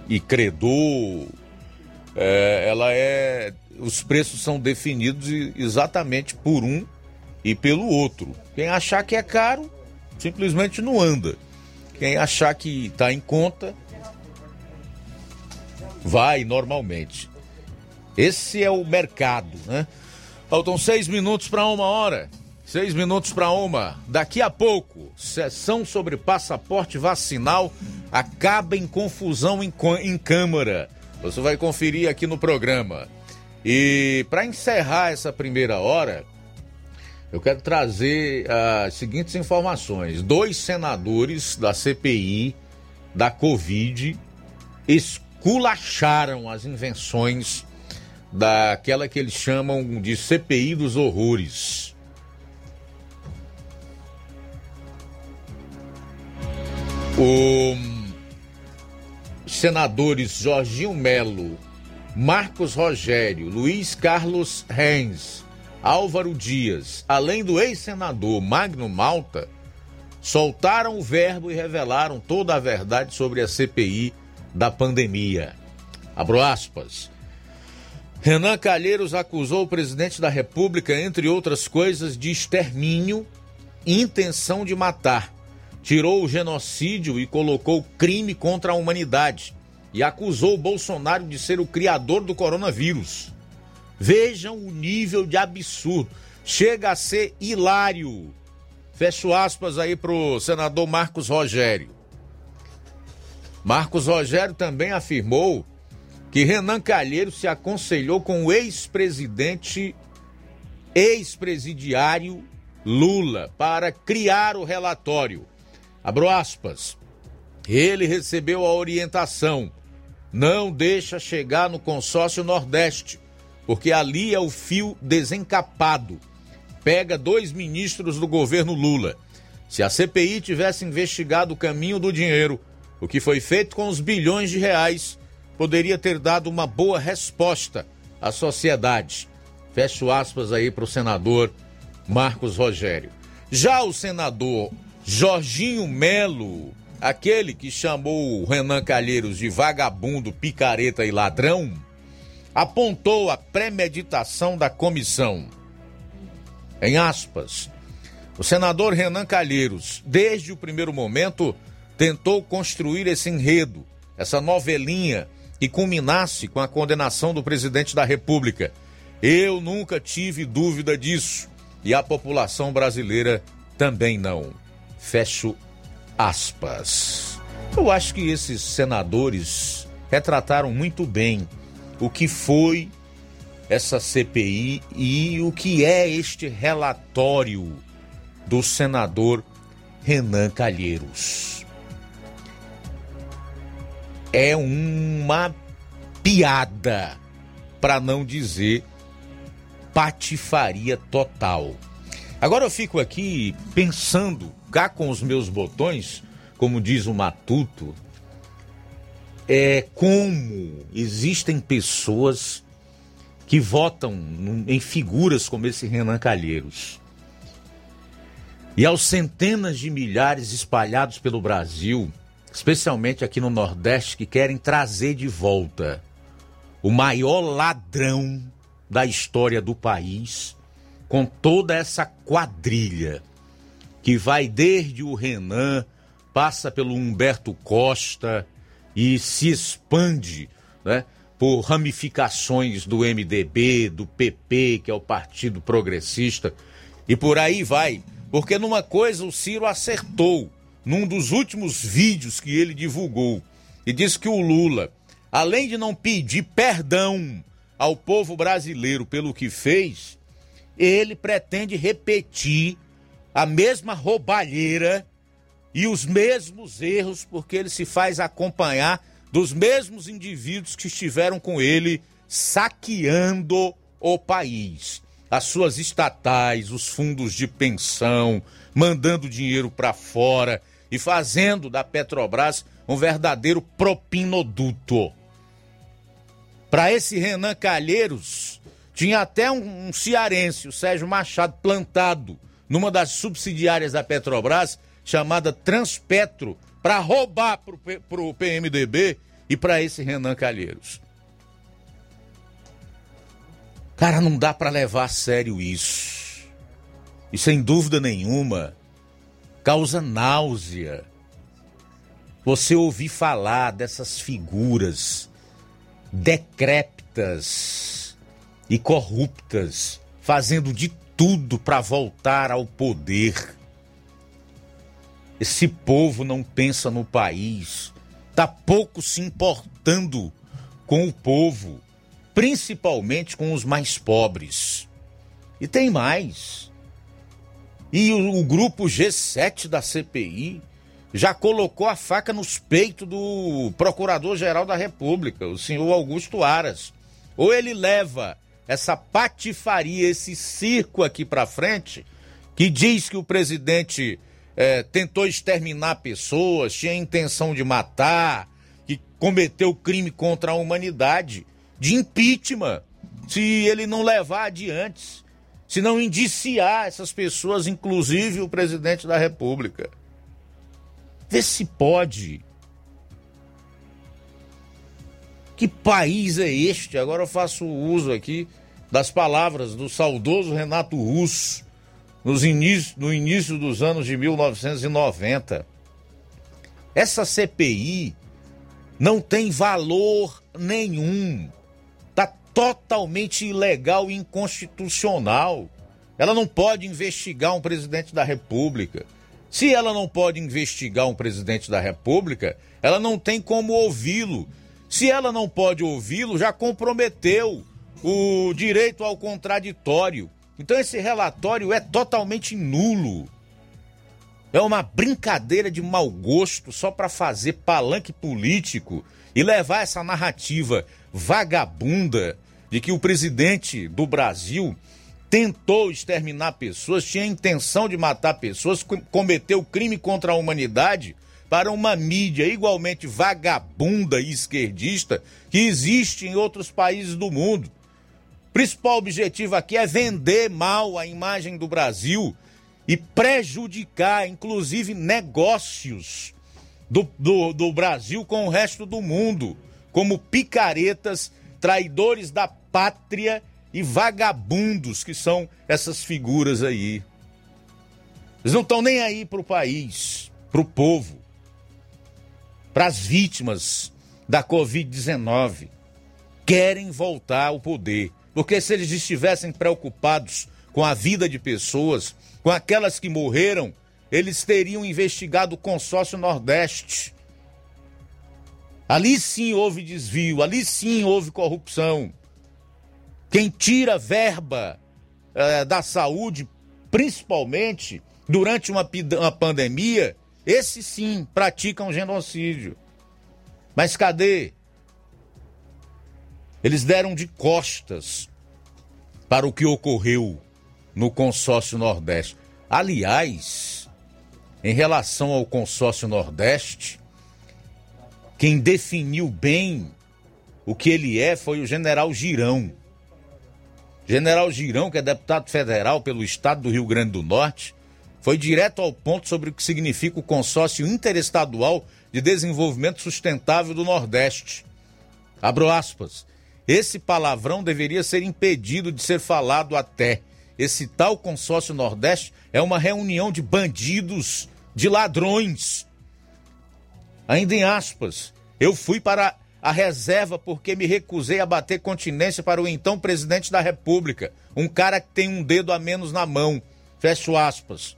e credor, é, ela é os preços são definidos exatamente por um e pelo outro. Quem achar que é caro, simplesmente não anda. Quem achar que está em conta, vai normalmente. Esse é o mercado, né? Faltam seis minutos para uma hora. Seis minutos para uma. Daqui a pouco, sessão sobre passaporte vacinal acaba em confusão em, em Câmara. Você vai conferir aqui no programa. E para encerrar essa primeira hora, eu quero trazer as seguintes informações. Dois senadores da CPI da Covid esculacharam as invenções daquela que eles chamam de CPI dos horrores. Os senadores Jorginho Melo Marcos Rogério, Luiz Carlos Reis, Álvaro Dias, além do ex-senador Magno Malta, soltaram o verbo e revelaram toda a verdade sobre a CPI da pandemia. Abro aspas. Renan Calheiros acusou o presidente da República, entre outras coisas, de extermínio e intenção de matar. Tirou o genocídio e colocou crime contra a humanidade e acusou o Bolsonaro de ser o criador do coronavírus. Vejam o nível de absurdo. Chega a ser hilário. Fecho aspas aí pro senador Marcos Rogério. Marcos Rogério também afirmou que Renan Calheiro se aconselhou com o ex-presidente, ex-presidiário Lula para criar o relatório. Abro aspas. Ele recebeu a orientação: não deixa chegar no consórcio Nordeste, porque ali é o fio desencapado. Pega dois ministros do governo Lula. Se a CPI tivesse investigado o caminho do dinheiro, o que foi feito com os bilhões de reais, poderia ter dado uma boa resposta à sociedade. Fecho aspas aí para o senador Marcos Rogério. Já o senador Jorginho Melo, aquele que chamou o Renan Calheiros de vagabundo, picareta e ladrão, apontou a premeditação da comissão. Em aspas, o senador Renan Calheiros, desde o primeiro momento, tentou construir esse enredo, essa novelinha que culminasse com a condenação do presidente da República. Eu nunca tive dúvida disso e a população brasileira também não. Fecho aspas. Eu acho que esses senadores retrataram muito bem o que foi essa CPI e o que é este relatório do senador Renan Calheiros. É uma piada, para não dizer patifaria total. Agora eu fico aqui pensando, cá com os meus botões, como diz o Matuto, é como existem pessoas que votam em figuras como esse Renan Calheiros. E aos centenas de milhares espalhados pelo Brasil, especialmente aqui no Nordeste, que querem trazer de volta o maior ladrão da história do país, com toda essa quadrilha que vai desde o Renan, passa pelo Humberto Costa e se expande, né? Por ramificações do MDB, do PP, que é o Partido Progressista, e por aí vai. Porque numa coisa o Ciro acertou, num dos últimos vídeos que ele divulgou, e disse que o Lula, além de não pedir perdão ao povo brasileiro pelo que fez, ele pretende repetir a mesma roubalheira e os mesmos erros, porque ele se faz acompanhar dos mesmos indivíduos que estiveram com ele saqueando o país. As suas estatais, os fundos de pensão, mandando dinheiro para fora e fazendo da Petrobras um verdadeiro propinoduto. Para esse Renan Calheiros, tinha até um, um cearense, o Sérgio Machado, plantado numa das subsidiárias da Petrobras, chamada Transpetro, para roubar para o PMDB e para esse Renan Calheiros. Cara, não dá para levar a sério isso. E sem dúvida nenhuma, causa náusea. Você ouvir falar dessas figuras decrépitas e corruptas, fazendo de tudo para voltar ao poder. Esse povo não pensa no país, tá pouco se importando com o povo, principalmente com os mais pobres. E tem mais. E o, o grupo G7 da CPI já colocou a faca nos peitos do Procurador-Geral da República, o senhor Augusto Aras. Ou ele leva essa patifaria, esse circo aqui para frente, que diz que o presidente é, tentou exterminar pessoas, tinha intenção de matar, que cometeu crime contra a humanidade, de impeachment, se ele não levar adiante, se não indiciar essas pessoas, inclusive o presidente da República. Vê se pode. Que país é este? Agora eu faço uso aqui das palavras do saudoso Renato Russo nos início, no início dos anos de 1990. Essa CPI não tem valor nenhum. Totalmente ilegal e inconstitucional. Ela não pode investigar um presidente da República. Se ela não pode investigar um presidente da República, ela não tem como ouvi-lo. Se ela não pode ouvi-lo, já comprometeu o direito ao contraditório. Então esse relatório é totalmente nulo. É uma brincadeira de mau gosto só para fazer palanque político e levar essa narrativa vagabunda de que o presidente do Brasil tentou exterminar pessoas, tinha intenção de matar pessoas, cometeu crime contra a humanidade para uma mídia igualmente vagabunda e esquerdista que existe em outros países do mundo. O principal objetivo aqui é vender mal a imagem do Brasil e prejudicar, inclusive, negócios do, do, do Brasil com o resto do mundo, como picaretas, traidores da pátria e vagabundos que são essas figuras aí. Eles não estão nem aí para o país, para o povo, para as vítimas da Covid-19. Querem voltar ao poder. Porque se eles estivessem preocupados com a vida de pessoas, com aquelas que morreram, eles teriam investigado o consórcio Nordeste. Ali sim houve desvio, ali sim houve corrupção. Quem tira verba eh, da saúde, principalmente durante uma, uma pandemia, esses sim praticam genocídio. Mas cadê? Eles deram de costas para o que ocorreu no consórcio Nordeste. Aliás, em relação ao consórcio Nordeste, quem definiu bem o que ele é foi o general Girão. General Girão, que é deputado federal pelo estado do Rio Grande do Norte, foi direto ao ponto sobre o que significa o consórcio interestadual de desenvolvimento sustentável do Nordeste. Abro aspas. Esse palavrão deveria ser impedido de ser falado até. Esse tal consórcio Nordeste é uma reunião de bandidos, de ladrões. Ainda em aspas, eu fui para a reserva porque me recusei a bater continência para o então presidente da República, um cara que tem um dedo a menos na mão. Fecho aspas.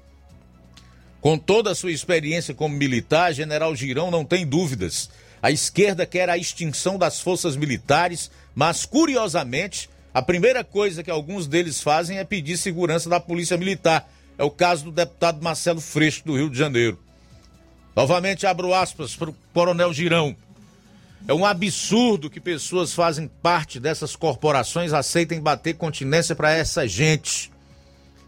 Com toda a sua experiência como militar, General Girão não tem dúvidas. A esquerda quer a extinção das forças militares, mas curiosamente, a primeira coisa que alguns deles fazem é pedir segurança da Polícia Militar. É o caso do deputado Marcelo Freixo, do Rio de Janeiro. Novamente abro aspas para o Coronel Girão. É um absurdo que pessoas fazem parte dessas corporações aceitem bater continência para essa gente.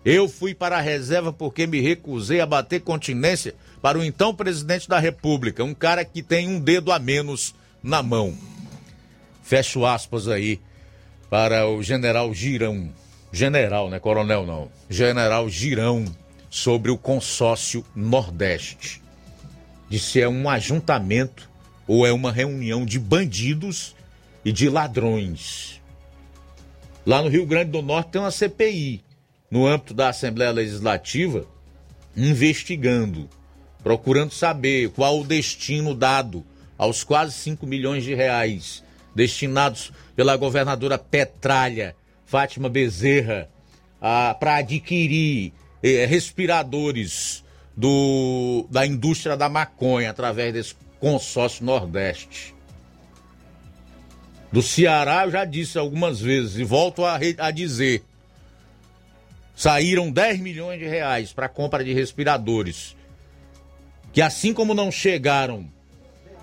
Eu fui para a reserva porque me recusei a bater continência para o então presidente da República, um cara que tem um dedo a menos na mão. Fecho aspas aí para o general Girão. General, né? Coronel não. General Girão sobre o consórcio Nordeste. Disse é um ajuntamento ou é uma reunião de bandidos e de ladrões. Lá no Rio Grande do Norte tem uma CPI, no âmbito da Assembleia Legislativa, investigando, procurando saber qual o destino dado aos quase 5 milhões de reais destinados pela governadora Petralha, Fátima Bezerra, para adquirir eh, respiradores do, da indústria da maconha através desse consórcio Nordeste. Do Ceará, eu já disse algumas vezes e volto a, a dizer: saíram 10 milhões de reais para compra de respiradores. Que assim como não chegaram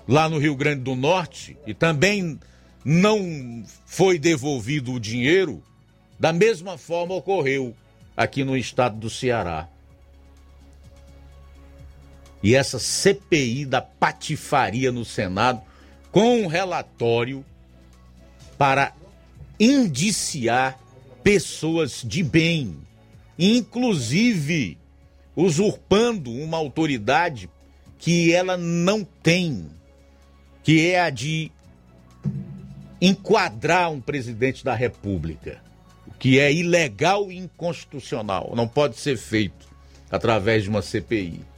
lá no Rio Grande do Norte e também não foi devolvido o dinheiro, da mesma forma ocorreu aqui no estado do Ceará. E essa CPI da patifaria no Senado, com um relatório para indiciar pessoas de bem, inclusive usurpando uma autoridade que ela não tem, que é a de enquadrar um presidente da República, o que é ilegal e inconstitucional, não pode ser feito através de uma CPI.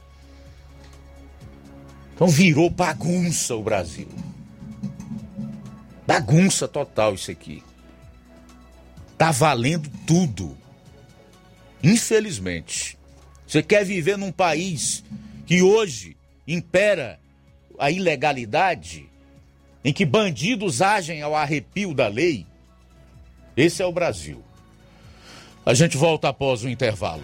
Então virou bagunça o Brasil. Bagunça total isso aqui. Tá valendo tudo. Infelizmente. Você quer viver num país que hoje impera a ilegalidade, em que bandidos agem ao arrepio da lei? Esse é o Brasil. A gente volta após o intervalo.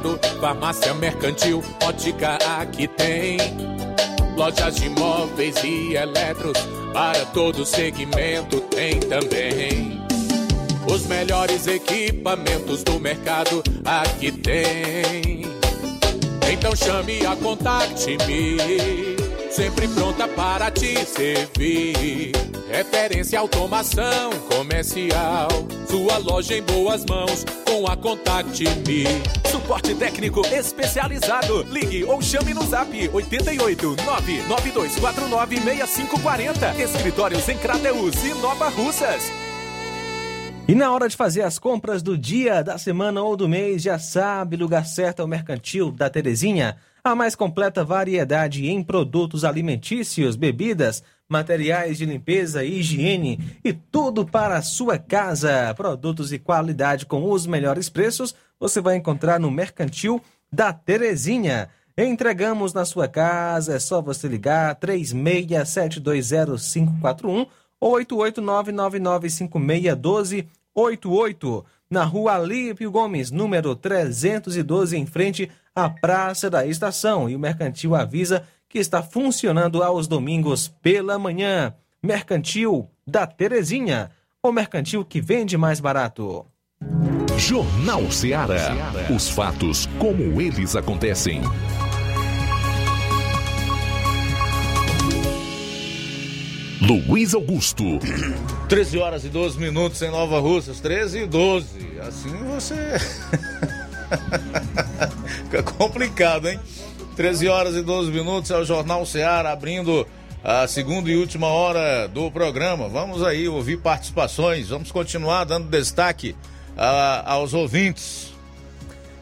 Supermercado, farmácia mercantil, ótica aqui tem. Lojas de móveis e eletros, para todo segmento tem também. Os melhores equipamentos do mercado aqui tem. Então chame a Contact-me sempre pronta para te servir. Referência automação comercial, sua loja em boas mãos com a Contact Me. Suporte técnico especializado. Ligue ou chame no zap 88 99249 6540. Escritórios em Crateus e Nova Russas. E na hora de fazer as compras do dia, da semana ou do mês, já sabe, lugar certo é o Mercantil da Terezinha. A mais completa variedade em produtos alimentícios, bebidas, materiais de limpeza e higiene e tudo para a sua casa. Produtos e qualidade com os melhores preços você vai encontrar no Mercantil da Terezinha. Entregamos na sua casa, é só você ligar 36720541 ou 88999561288 na rua Alípio Gomes, número 312, em frente à Praça da Estação. E o Mercantil avisa que está funcionando aos domingos pela manhã. Mercantil da Terezinha, o mercantil que vende mais barato. Jornal Ceará. Os fatos como eles acontecem. Luiz Augusto. 13 horas e 12 minutos em Nova Russas, 13 e 12. Assim você. Fica complicado, hein? 13 horas e 12 minutos é o Jornal Ceará abrindo a segunda e última hora do programa. Vamos aí ouvir participações, vamos continuar dando destaque a, aos ouvintes.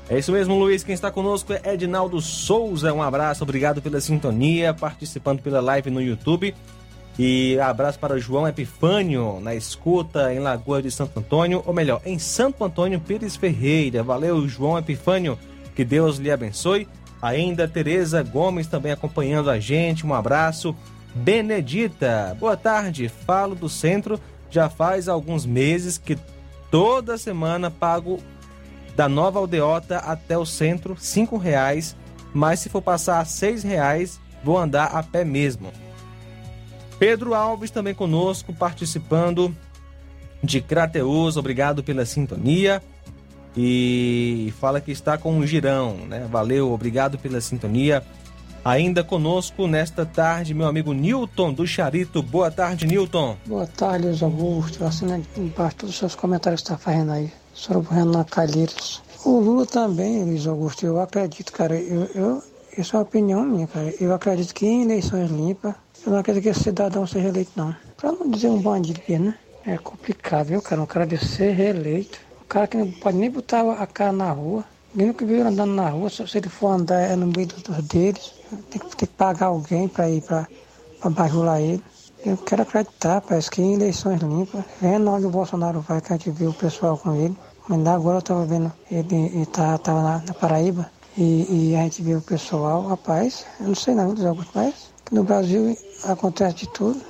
É isso mesmo, Luiz. Quem está conosco é Edinaldo Souza. Um abraço, obrigado pela sintonia, participando pela live no YouTube. E abraço para João Epifânio, na escuta em Lagoa de Santo Antônio, ou melhor, em Santo Antônio Pires Ferreira. Valeu, João Epifânio, que Deus lhe abençoe. Ainda Tereza Gomes também acompanhando a gente, um abraço. Benedita, boa tarde, falo do centro. Já faz alguns meses que toda semana pago da Nova Aldeota até o centro cinco reais, mas se for passar seis reais, vou andar a pé mesmo. Pedro Alves também conosco, participando de Crateus, obrigado pela sintonia. E fala que está com um girão, né? Valeu, obrigado pela sintonia. Ainda conosco nesta tarde, meu amigo Newton do Charito. Boa tarde, Newton. Boa tarde, Luiz Augusto. Assinando embaixo todos os seus comentários que está fazendo aí sobre o Renan Calheiros. O Lula também, Luiz Augusto, eu acredito, cara, eu, eu, isso é uma opinião minha, cara. Eu acredito que em eleições limpas, eu não acredito que esse cidadão seja eleito, não. Pra não dizer um bandido, né? É complicado, viu, cara? Um cara de ser reeleito. O cara que não pode nem botar a cara na rua. Ninguém nunca viu andando na rua. Se ele for andar é no meio dos deles. Tem que, tem que pagar alguém para ir para bajular ele. Eu quero acreditar, parece que em eleições limpas, vendo onde o Bolsonaro vai, que a gente viu o pessoal com ele. Mas agora eu estava vendo, ele, ele tá, na, na Paraíba, e, e, a gente viu o pessoal, rapaz, eu não sei não, Luiz Augusto, mas no Brasil acontece de tudo.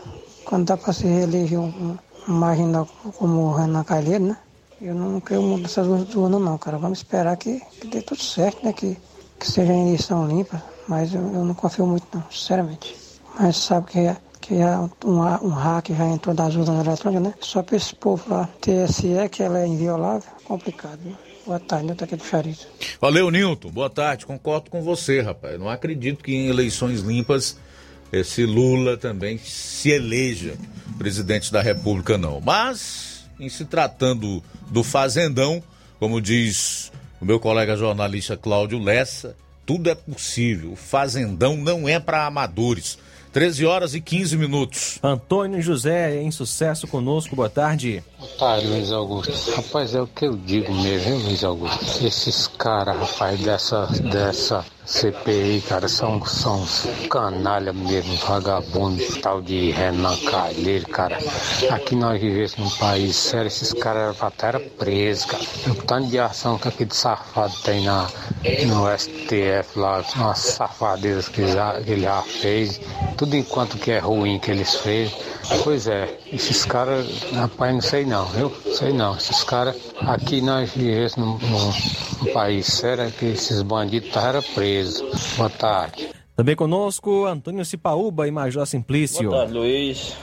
Quando dá para se reeleger um, um marginal como o Renan Calheiro, né? Eu não creio muito nessas urnas não, cara. Vamos esperar que, que dê tudo certo, né? Que, que seja uma eleição limpa. Mas eu, eu não confio muito não, sinceramente. Mas sabe que, que um, um hack já entrou das urnas eletrônicas, né? Só para esse povo lá, TSE, que ela é inviolável, complicado, viu? Boa tarde, Nilton aqui do Charito. Valeu, Nilton. Boa tarde. Concordo com você, rapaz. Não acredito que em eleições limpas esse Lula também se eleja presidente da República, não. Mas, em se tratando do Fazendão, como diz o meu colega jornalista Cláudio Lessa, tudo é possível. O Fazendão não é para amadores. 13 horas e 15 minutos. Antônio José em sucesso conosco, boa tarde. Tarde, Luiz Augusto. Rapaz, é o que eu digo mesmo, hein, Luiz Augusto? Esses caras, rapaz, dessa, dessa CPI, cara, são, são canalha mesmo, vagabundo, tal de Renan Calheiro, cara. Aqui nós vivemos num país sério, esses caras eram presos, cara. O tanto de ação que aquele safado tem na, no STF lá, umas safadezas que, já, que ele já fez, tudo enquanto que é ruim que eles fez. Pois é, esses caras, rapaz, não sei não, viu? Sei não. Esses caras, aqui nós vivemos num, num, num país sério que esses bandidos estavam presos. Boa tarde. Também conosco, Antônio Cipaúba e Major Simplício. Boa tarde, Luiz.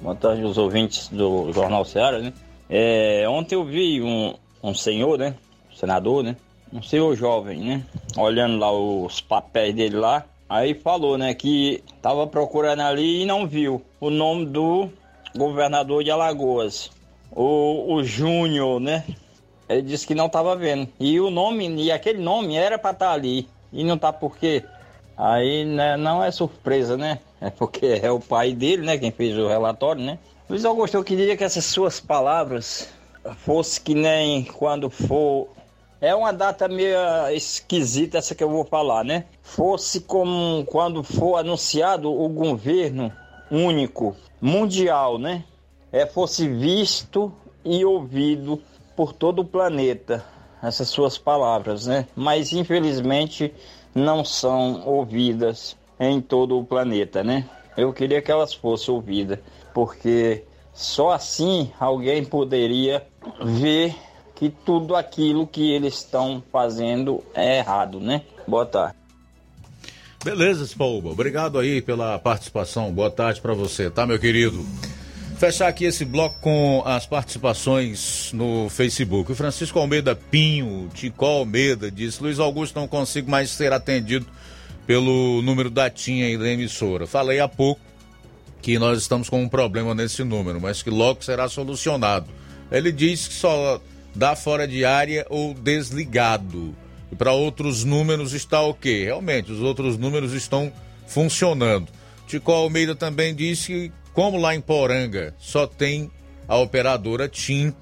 Boa tarde aos ouvintes do Jornal Ceará, né? É, ontem eu vi um, um senhor, né? senador, né? Um senhor jovem, né? Olhando lá os papéis dele lá, Aí falou, né, que tava procurando ali e não viu o nome do governador de Alagoas, o, o Júnior, né? Ele disse que não tava vendo. E o nome, e aquele nome era para estar tá ali. E não tá por quê? Aí né, não é surpresa, né? É porque é o pai dele, né? Quem fez o relatório, né? Luiz Augusto, eu queria que essas suas palavras fosse que nem quando for. É uma data meio esquisita essa que eu vou falar, né? Fosse como quando for anunciado o governo único mundial, né? É, fosse visto e ouvido por todo o planeta essas suas palavras, né? Mas infelizmente não são ouvidas em todo o planeta, né? Eu queria que elas fossem ouvidas, porque só assim alguém poderia ver que tudo aquilo que eles estão fazendo é errado, né? Boa tarde. Beleza, Spauba. Obrigado aí pela participação. Boa tarde para você, tá, meu querido? Fechar aqui esse bloco com as participações no Facebook. O Francisco Almeida Pinho, Tico Almeida, disse: Luiz Augusto, não consigo mais ser atendido pelo número da TIM aí da emissora. Falei há pouco que nós estamos com um problema nesse número, mas que logo será solucionado. Ele diz que só dá fora de área ou desligado. E para outros números está ok. Realmente, os outros números estão funcionando. Tico Almeida também disse que, como lá em Poranga só tem a operadora TIM,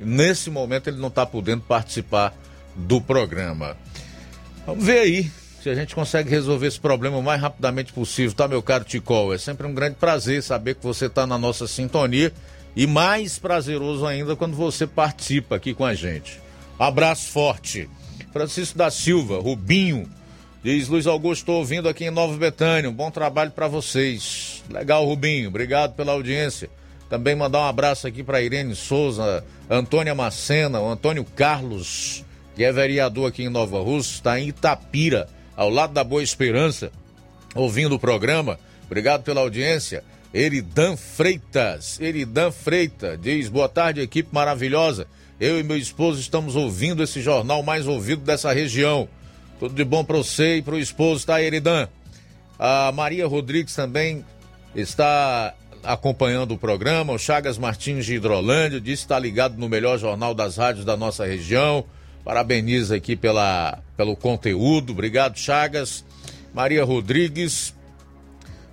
nesse momento ele não está podendo participar do programa. Vamos ver aí se a gente consegue resolver esse problema o mais rapidamente possível, tá, meu caro Ticol? É sempre um grande prazer saber que você está na nossa sintonia e mais prazeroso ainda quando você participa aqui com a gente. Abraço forte. Francisco da Silva, Rubinho, diz Luiz Augusto, estou ouvindo aqui em Nova Betânia. Um bom trabalho para vocês. Legal, Rubinho. Obrigado pela audiência. Também mandar um abraço aqui para Irene Souza, Antônia Macena, o Antônio Carlos, que é vereador aqui em Nova Rússia, está em Itapira ao lado da Boa Esperança, ouvindo o programa. Obrigado pela audiência. Eridan Freitas, Eridan Freitas, diz: boa tarde, equipe maravilhosa. Eu e meu esposo estamos ouvindo esse jornal mais ouvido dessa região. Tudo de bom para você e para o esposo, tá, Eridan? A Maria Rodrigues também está acompanhando o programa. O Chagas Martins de Hidrolândia disse que está ligado no melhor jornal das rádios da nossa região. Parabeniza aqui pela, pelo conteúdo. Obrigado, Chagas. Maria Rodrigues,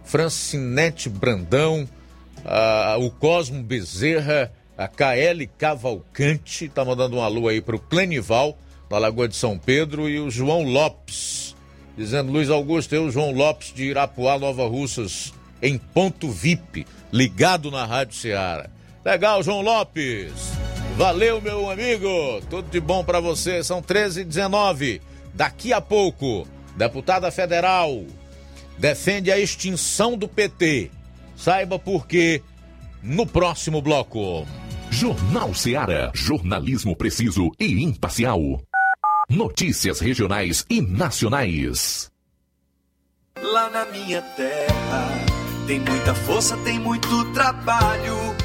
Francinete Brandão, o Cosmo Bezerra, a KL Cavalcante, tá mandando um alô aí pro Clenival, da Lagoa de São Pedro, e o João Lopes, dizendo Luiz Augusto, eu, João Lopes de Irapuá, Nova Russas, em ponto VIP, ligado na Rádio Ceará. Legal, João Lopes. Valeu, meu amigo. Tudo de bom para você. São 13 e 19. Daqui a pouco, deputada federal defende a extinção do PT. Saiba por quê no próximo bloco. Jornal Ceará. Jornalismo preciso e imparcial. Notícias regionais e nacionais. Lá na minha terra tem muita força, tem muito trabalho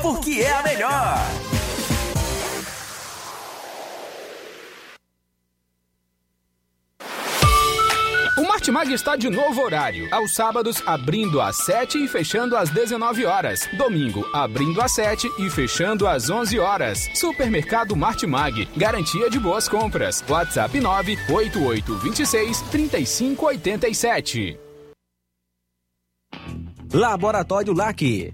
porque é a melhor. O Martimag está de novo horário. Aos sábados, abrindo às 7 e fechando às 19 horas. Domingo, abrindo às 7 e fechando às 11 horas. Supermercado Martimag. Garantia de boas compras. WhatsApp 98826 3587. Laboratório LAC.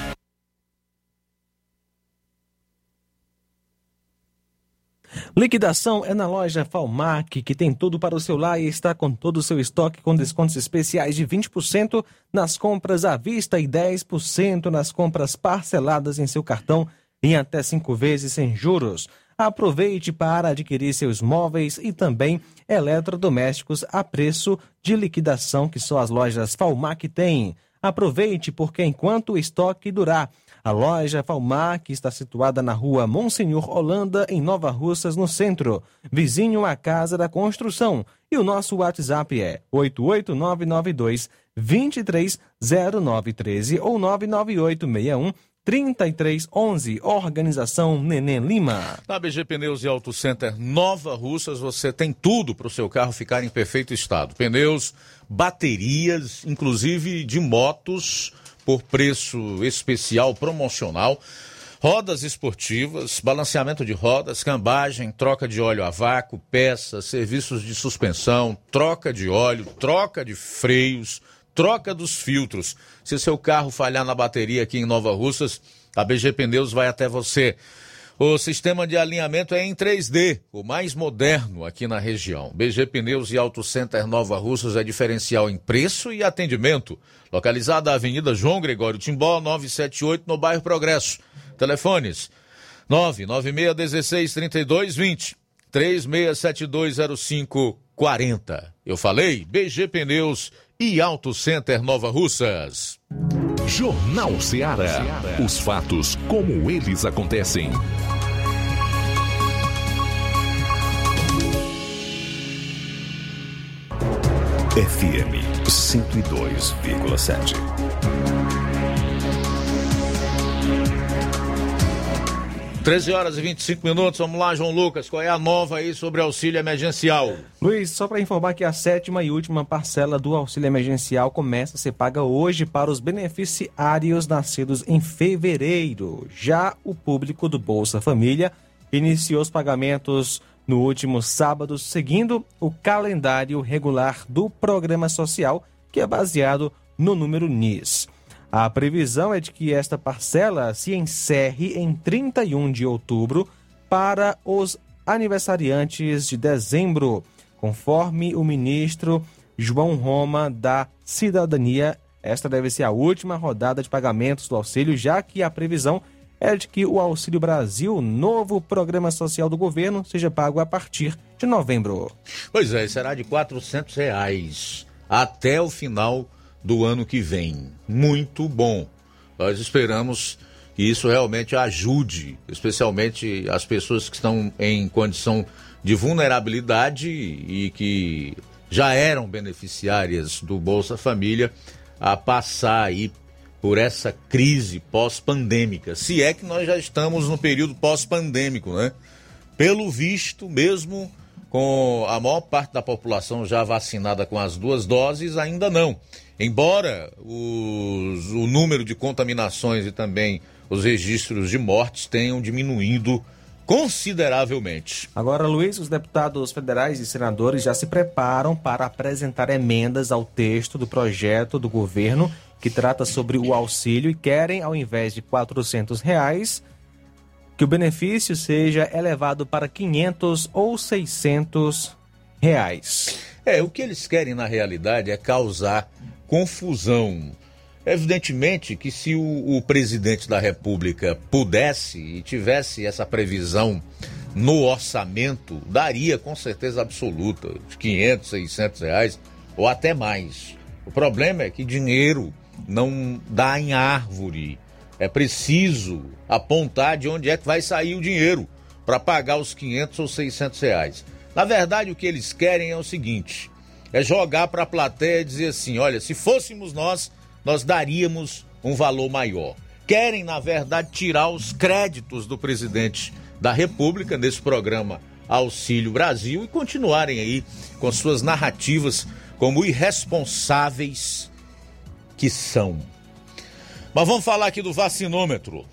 Liquidação é na loja Falmac, que tem tudo para o seu lar e está com todo o seu estoque com descontos especiais de 20% nas compras à vista e 10% nas compras parceladas em seu cartão em até cinco vezes sem juros. Aproveite para adquirir seus móveis e também eletrodomésticos a preço de liquidação que só as lojas Falmac têm. Aproveite porque enquanto o estoque durar, a loja Falmac está situada na rua Monsenhor Holanda, em Nova Russas, no centro, vizinho à Casa da Construção. E o nosso WhatsApp é 88992 230913 ou 99861 3311. Organização Neném Lima. Na BG Pneus e Auto Center Nova Russas, você tem tudo para o seu carro ficar em perfeito estado: pneus, baterias, inclusive de motos por preço especial promocional. Rodas esportivas, balanceamento de rodas, cambagem, troca de óleo a vácuo, peças, serviços de suspensão, troca de óleo, troca de freios, troca dos filtros. Se seu carro falhar na bateria aqui em Nova Russas, a BG Pneus vai até você. O sistema de alinhamento é em 3D, o mais moderno aqui na região. BG Pneus e Auto Center Nova Russas é diferencial em preço e atendimento. Localizada na Avenida João Gregório Timbó, 978, no bairro Progresso. Telefones 996163220, 36720540. Eu falei BG Pneus e Auto Center Nova Russas. Jornal Ceará. Os fatos como eles acontecem. FM 102,7. Treze horas e 25 minutos, vamos lá, João Lucas, qual é a nova aí sobre auxílio emergencial? Luiz, só para informar que a sétima e última parcela do auxílio emergencial começa a ser paga hoje para os beneficiários nascidos em fevereiro. Já o público do Bolsa Família iniciou os pagamentos no último sábado, seguindo o calendário regular do programa social, que é baseado no número NIS. A previsão é de que esta parcela se encerre em 31 de outubro para os aniversariantes de dezembro, conforme o ministro João Roma da Cidadania. Esta deve ser a última rodada de pagamentos do auxílio, já que a previsão é de que o Auxílio Brasil, novo programa social do governo, seja pago a partir de novembro. Pois é, será de R$ reais até o final do ano que vem. Muito bom. Nós esperamos que isso realmente ajude, especialmente as pessoas que estão em condição de vulnerabilidade e que já eram beneficiárias do Bolsa Família a passar aí por essa crise pós-pandêmica. Se é que nós já estamos no período pós-pandêmico, né? Pelo visto, mesmo com a maior parte da população já vacinada com as duas doses, ainda não. Embora os, o número de contaminações e também os registros de mortes tenham diminuído consideravelmente. Agora, Luiz, os deputados federais e senadores já se preparam para apresentar emendas ao texto do projeto do governo que trata sobre o auxílio e querem, ao invés de 400 reais, que o benefício seja elevado para 500 ou 600 reais. É, o que eles querem na realidade é causar confusão. Evidentemente que se o, o presidente da República pudesse e tivesse essa previsão no orçamento, daria com certeza absoluta, de 500, 600 reais ou até mais. O problema é que dinheiro não dá em árvore. É preciso apontar de onde é que vai sair o dinheiro para pagar os 500 ou 600 reais. Na verdade, o que eles querem é o seguinte: é jogar para a plateia e dizer assim: olha, se fôssemos nós, nós daríamos um valor maior. Querem, na verdade, tirar os créditos do presidente da República nesse programa Auxílio Brasil e continuarem aí com suas narrativas como irresponsáveis que são. Mas vamos falar aqui do vacinômetro.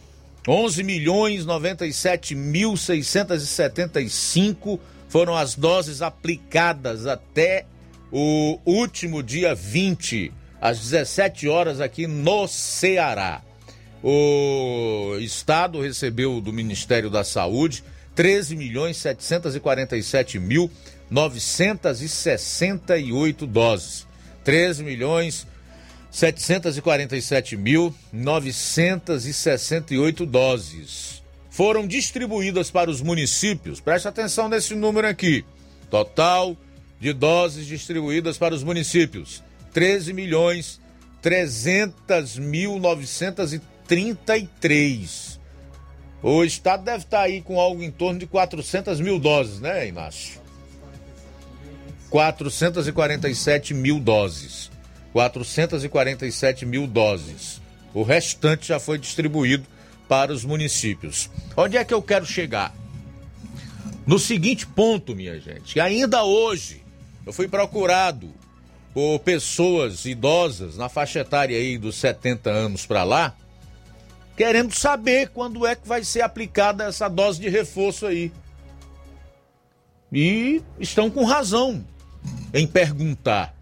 11 milhões 97 mil 675 foram as doses aplicadas até o último dia 20, às 17 horas aqui no Ceará. O estado recebeu do Ministério da Saúde 13 milhões 747 mil 968 doses. 13 milhões 747.968 doses foram distribuídas para os municípios. Preste atenção nesse número aqui. Total de doses distribuídas para os municípios: 13 milhões 300 mil 933. O estado deve estar aí com algo em torno de 400 mil doses, né, Inácio? 447 mil doses. 447 mil doses. O restante já foi distribuído para os municípios. Onde é que eu quero chegar? No seguinte ponto, minha gente, ainda hoje eu fui procurado por pessoas idosas na faixa etária aí dos 70 anos para lá, querendo saber quando é que vai ser aplicada essa dose de reforço aí. E estão com razão em perguntar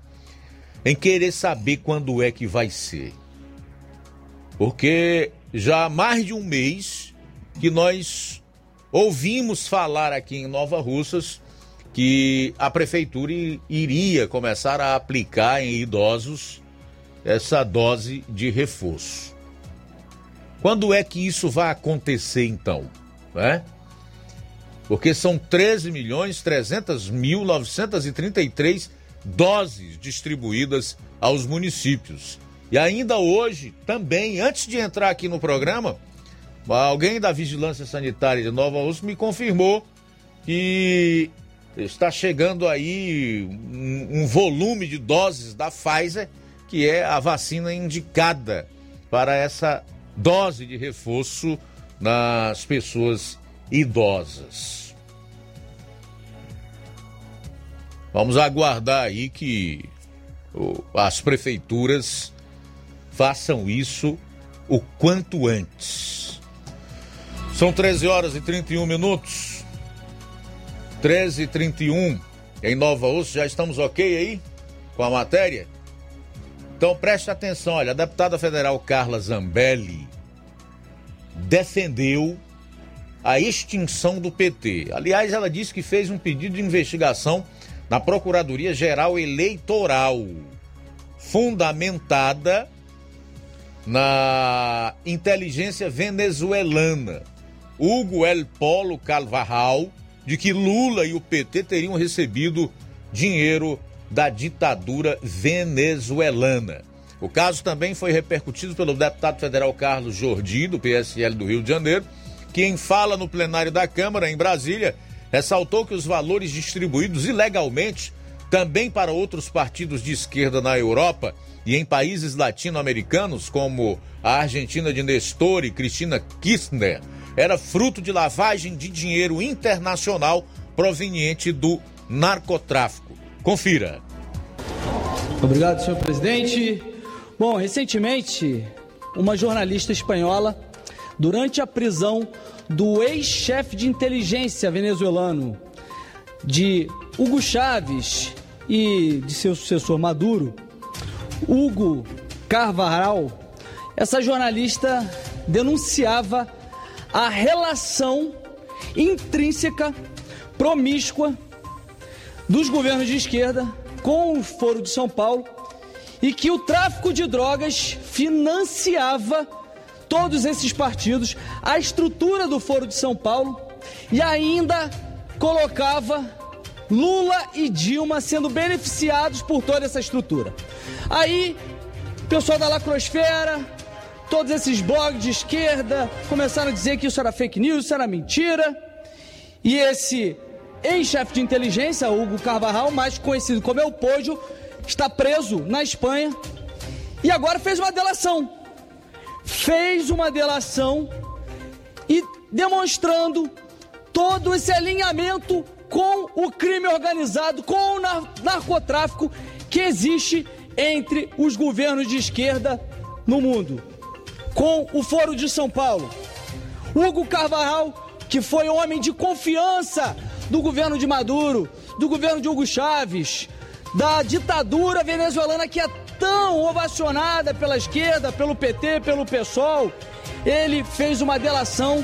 em querer saber quando é que vai ser. Porque já há mais de um mês que nós ouvimos falar aqui em Nova Russas que a prefeitura iria começar a aplicar em idosos essa dose de reforço. Quando é que isso vai acontecer então? É? Porque são 13 milhões 300 mil 933 doses distribuídas aos municípios. E ainda hoje, também, antes de entrar aqui no programa, alguém da Vigilância Sanitária de Nova Urso me confirmou que está chegando aí um, um, volume de doses da Pfizer, que é a vacina indicada para essa dose de reforço nas pessoas idosas. Vamos aguardar aí que as prefeituras façam isso o quanto antes. São 13 horas e 31 minutos. 13 e 31 em Nova Osso. Já estamos ok aí com a matéria? Então preste atenção, olha, a deputada federal Carla Zambelli defendeu a extinção do PT. Aliás, ela disse que fez um pedido de investigação na Procuradoria Geral Eleitoral, fundamentada na inteligência venezuelana. Hugo El Polo Calvarral, de que Lula e o PT teriam recebido dinheiro da ditadura venezuelana. O caso também foi repercutido pelo deputado federal Carlos Jordi, do PSL do Rio de Janeiro, que, em fala no plenário da Câmara, em Brasília, ressaltou que os valores distribuídos ilegalmente também para outros partidos de esquerda na Europa e em países latino-americanos, como a Argentina de Nestor e Cristina Kirchner, era fruto de lavagem de dinheiro internacional proveniente do narcotráfico. Confira. Obrigado, senhor presidente. Bom, recentemente, uma jornalista espanhola durante a prisão do ex-chefe de inteligência venezuelano, de Hugo Chávez e de seu sucessor Maduro, Hugo Carvajal, essa jornalista denunciava a relação intrínseca, promíscua dos governos de esquerda com o Foro de São Paulo e que o tráfico de drogas financiava todos esses partidos, a estrutura do Foro de São Paulo e ainda colocava Lula e Dilma sendo beneficiados por toda essa estrutura. Aí, pessoal da Lacrosfera, todos esses blogs de esquerda começaram a dizer que isso era fake news, isso era mentira. E esse ex-chefe de inteligência, Hugo Carvajal, mais conhecido como El Pojo, está preso na Espanha e agora fez uma delação fez uma delação e demonstrando todo esse alinhamento com o crime organizado, com o narcotráfico que existe entre os governos de esquerda no mundo. Com o Foro de São Paulo. Hugo Carvajal, que foi homem de confiança do governo de Maduro, do governo de Hugo Chávez, da ditadura venezuelana que é tão ovacionada pela esquerda, pelo PT, pelo PSOL, ele fez uma delação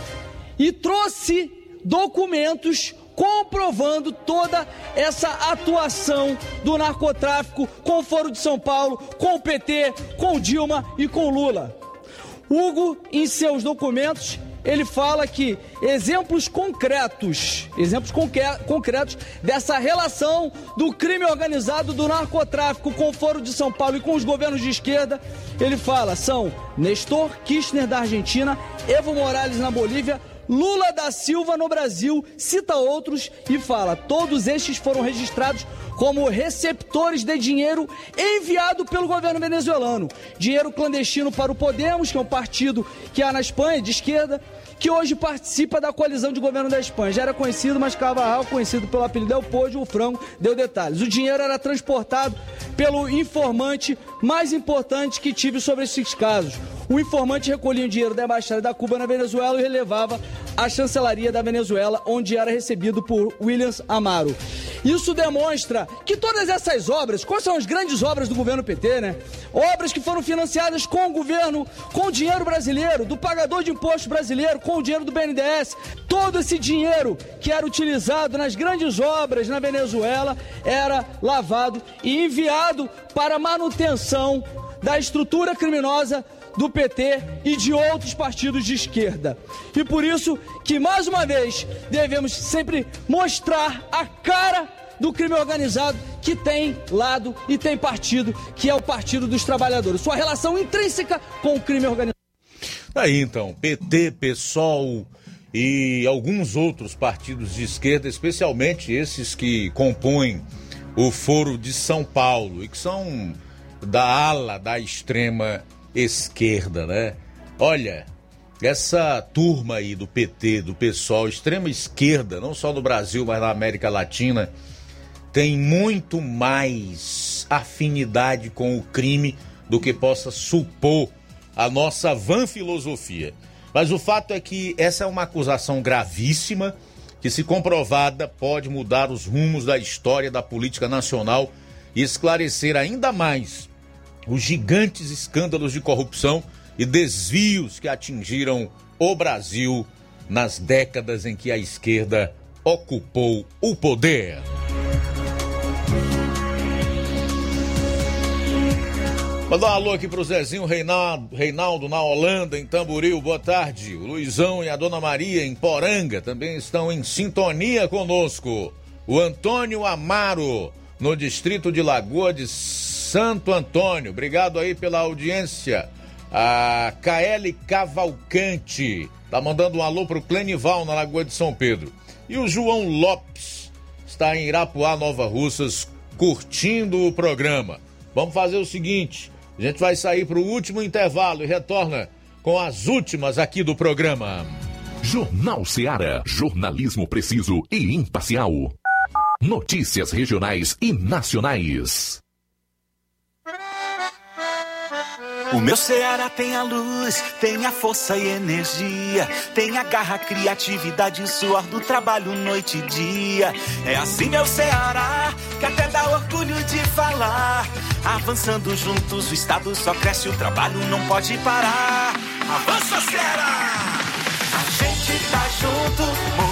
e trouxe documentos comprovando toda essa atuação do narcotráfico com o Foro de São Paulo, com o PT, com Dilma e com Lula. Hugo, em seus documentos, ele fala que exemplos concretos, exemplos concretos dessa relação do crime organizado do narcotráfico com o Foro de São Paulo e com os governos de esquerda, ele fala, são Nestor Kirchner da Argentina, Evo Morales na Bolívia, Lula da Silva no Brasil, cita outros e fala: todos estes foram registrados como receptores de dinheiro enviado pelo governo venezuelano. Dinheiro clandestino para o Podemos, que é um partido que há na Espanha, de esquerda, que hoje participa da coalizão de governo da Espanha. Já era conhecido, mas Carvajal, conhecido pelo apelido Del Pojo, o frango, deu detalhes. O dinheiro era transportado pelo informante mais importante que tive sobre esses casos. O informante recolhia o dinheiro da Embaixada da Cuba na Venezuela e relevava à chancelaria da Venezuela, onde era recebido por Williams Amaro. Isso demonstra que todas essas obras, quais são as grandes obras do governo PT, né? Obras que foram financiadas com o governo, com o dinheiro brasileiro, do pagador de imposto brasileiro, com o dinheiro do BNDES. Todo esse dinheiro que era utilizado nas grandes obras na Venezuela era lavado e enviado para manutenção da estrutura criminosa do PT e de outros partidos de esquerda. E por isso que, mais uma vez, devemos sempre mostrar a cara do crime organizado que tem lado e tem partido, que é o Partido dos Trabalhadores. Sua relação intrínseca com o crime organizado. Aí então, PT, PSOL e alguns outros partidos de esquerda, especialmente esses que compõem o Foro de São Paulo e que são da ala da extrema né? Olha, essa turma aí do PT, do PSOL, extrema esquerda, não só no Brasil, mas na América Latina, tem muito mais afinidade com o crime do que possa supor a nossa vã filosofia. Mas o fato é que essa é uma acusação gravíssima que, se comprovada, pode mudar os rumos da história da política nacional e esclarecer ainda mais os gigantes escândalos de corrupção e desvios que atingiram o Brasil nas décadas em que a esquerda ocupou o poder. Mandar um alô aqui pro Zezinho Reinaldo, Reinaldo na Holanda, em Tamboril, boa tarde. O Luizão e a Dona Maria em Poranga também estão em sintonia conosco. O Antônio Amaro, no distrito de Lagoa de Santo Antônio, obrigado aí pela audiência. A KL Cavalcante, tá mandando um alô pro Clenival na Lagoa de São Pedro. E o João Lopes está em Irapuá, Nova Russas, curtindo o programa. Vamos fazer o seguinte: a gente vai sair para o último intervalo e retorna com as últimas aqui do programa. Jornal Seara. Jornalismo preciso e imparcial. Notícias regionais e nacionais. O meu Ceará tem a luz, tem a força e energia, tem a garra, criatividade e suor do trabalho noite e dia. É assim meu Ceará, que até dá orgulho de falar. Avançando juntos, o estado só cresce, o trabalho não pode parar. Avança Ceará! A gente tá junto, a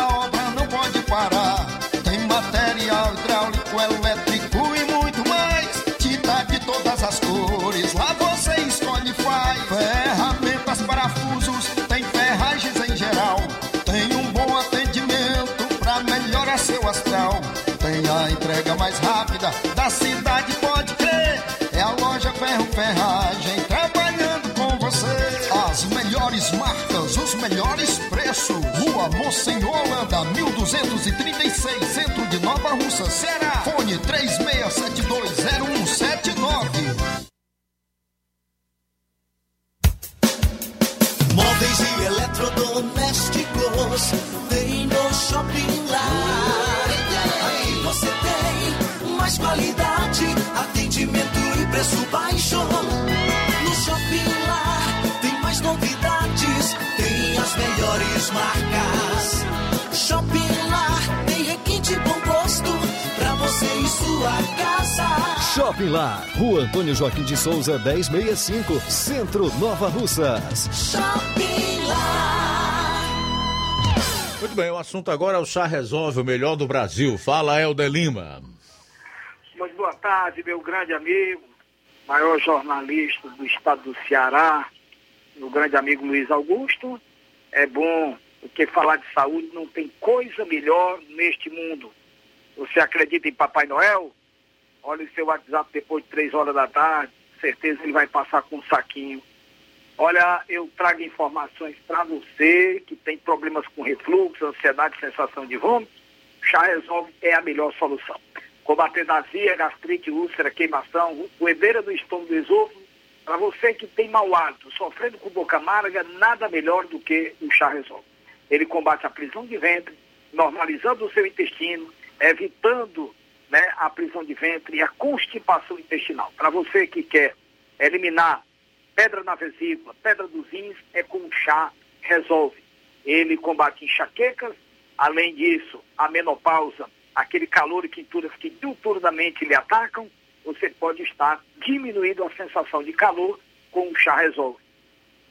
Mocenola, Holanda, 1236, centro de Nova Russa, Ceará. Fone 36720179. Móveis e eletrodomésticos tem no Shopping Lar. Aqui você tem mais qualidade, atendimento e preço baixo. No Shopping Lar tem mais novidades, tem as melhores marcas. Sua casa. Shopping Lá, Rua Antônio Joaquim de Souza, 1065, Centro Nova Russas. Shopping Lar. Muito bem, o assunto agora é o Chá Resolve, o melhor do Brasil. Fala, Helder Lima. Muito boa tarde, meu grande amigo, maior jornalista do estado do Ceará, meu grande amigo Luiz Augusto. É bom, porque falar de saúde não tem coisa melhor neste mundo. Você acredita em Papai Noel? Olha o seu WhatsApp depois de três horas da tarde, certeza ele vai passar com um saquinho. Olha, eu trago informações para você que tem problemas com refluxo, ansiedade, sensação de vômito. Chá Resolve é a melhor solução. Combatendo azia, gastrite, úlcera, queimação, roedeira do estômago do esôfago. Para você que tem mau hálito, sofrendo com boca amarga, nada melhor do que o Chá Resolve. Ele combate a prisão de ventre, normalizando o seu intestino, evitando né, a prisão de ventre e a constipação intestinal. Para você que quer eliminar pedra na vesícula, pedra dos rins, é com chá resolve. Ele combate enxaquecas, além disso, a menopausa, aquele calor e quinturas que diuturnamente lhe atacam, você pode estar diminuindo a sensação de calor com o chá resolve.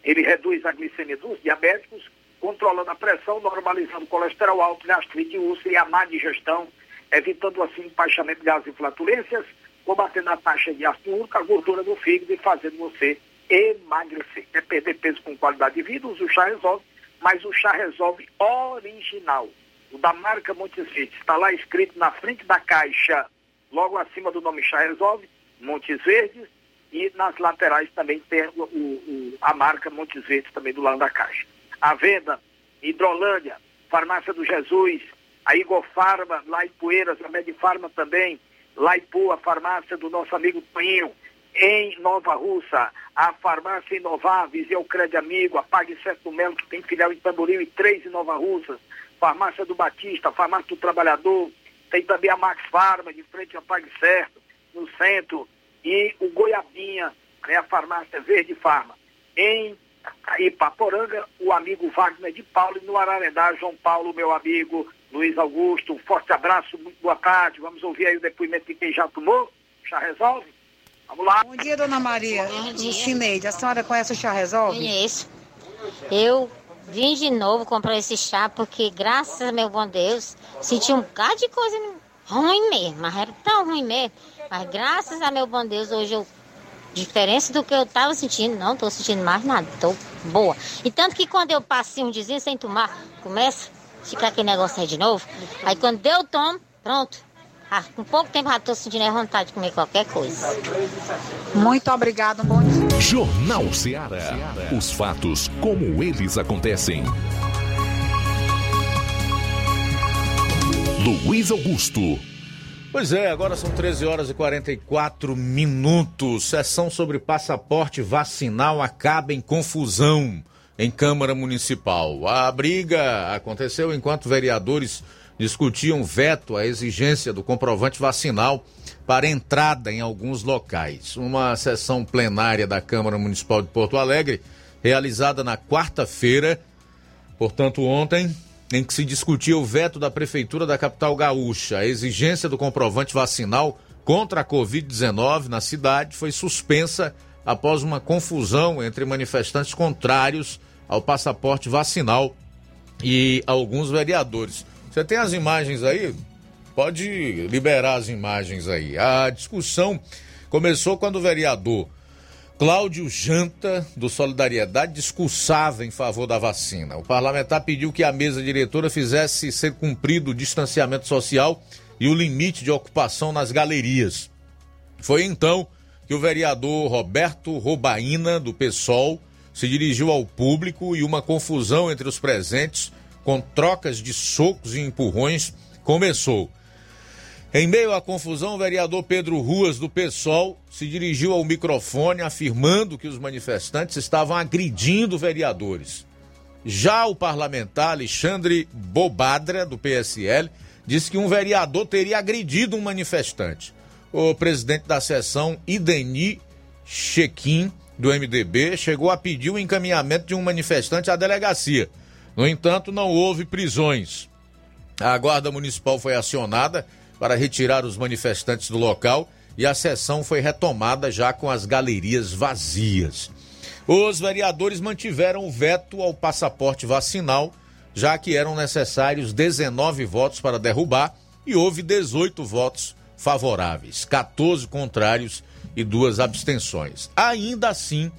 Ele reduz a glicemia dos diabéticos, controlando a pressão, normalizando o colesterol alto, gastrite, úlcera e a má digestão, evitando assim empaixamento de gases e flatulências, combatendo a taxa de úrico, a gordura do fígado e fazendo você emagrecer. Quer perder peso com qualidade de vida, o chá resolve, mas o chá resolve original, o da marca Montes Verdes. Está lá escrito na frente da caixa, logo acima do nome chá resolve, Montes Verdes, e nas laterais também tem o, o, a marca Montes Verdes também do lado da caixa. A venda, Hidrolândia, Farmácia do Jesus, a Igor Farma, lá em Poeiras, a Medifarma também, lá em Pua, a farmácia do nosso amigo Toninho, em Nova Russa, a farmácia Inováveis e o Crédito Amigo, a Pague Melo, que tem filial em Tamboril e três em Nova Russa, farmácia do Batista, farmácia do Trabalhador, tem também a Max Farma, de frente ao Pague no centro, e o Goiabinha, né, a farmácia Verde Farma. Em Ipaporanga, o amigo Wagner de Paulo, e no Ararendá, João Paulo, meu amigo Luiz Augusto, um forte abraço, muito boa tarde. Vamos ouvir aí o depoimento de quem já tomou. Chá Resolve? Vamos lá. Bom dia, dona Maria. Bom dia. Cineide, a senhora conhece o Chá Resolve? Conheço. Eu vim de novo comprar esse chá porque, graças a meu bom Deus, senti um bocado de coisa ruim mesmo. Mas era tão ruim mesmo. Mas graças a meu bom Deus, hoje eu Diferença do que eu tava sentindo, não tô sentindo mais nada, tô boa. E tanto que quando eu passei um dizinho sem tomar, começa a ficar aquele negócio aí de novo. Aí quando deu tomo, pronto. Ah, com pouco tempo já tô sentindo a vontade de comer qualquer coisa. Muito obrigado, bom dia. Jornal Ceará. Os fatos como eles acontecem. Luiz Augusto. Pois é, agora são 13 horas e 44 minutos. Sessão sobre passaporte vacinal acaba em confusão em Câmara Municipal. A briga aconteceu enquanto vereadores discutiam veto à exigência do comprovante vacinal para entrada em alguns locais. Uma sessão plenária da Câmara Municipal de Porto Alegre, realizada na quarta-feira, portanto ontem, em que se discutia o veto da Prefeitura da capital gaúcha. A exigência do comprovante vacinal contra a Covid-19 na cidade foi suspensa após uma confusão entre manifestantes contrários ao passaporte vacinal e alguns vereadores. Você tem as imagens aí? Pode liberar as imagens aí. A discussão começou quando o vereador Cláudio Janta, do Solidariedade, discursava em favor da vacina. O parlamentar pediu que a mesa diretora fizesse ser cumprido o distanciamento social e o limite de ocupação nas galerias. Foi então que o vereador Roberto Robaina, do PSOL, se dirigiu ao público e uma confusão entre os presentes, com trocas de socos e empurrões, começou. Em meio à confusão, o vereador Pedro Ruas, do PSOL, se dirigiu ao microfone afirmando que os manifestantes estavam agredindo vereadores. Já o parlamentar Alexandre Bobadra, do PSL, disse que um vereador teria agredido um manifestante. O presidente da sessão, Ideni Chequim, do MDB, chegou a pedir o encaminhamento de um manifestante à delegacia. No entanto, não houve prisões. A Guarda Municipal foi acionada para retirar os manifestantes do local e a sessão foi retomada já com as galerias vazias. Os vereadores mantiveram o veto ao passaporte vacinal, já que eram necessários 19 votos para derrubar e houve 18 votos favoráveis, 14 contrários e duas abstenções. Ainda assim,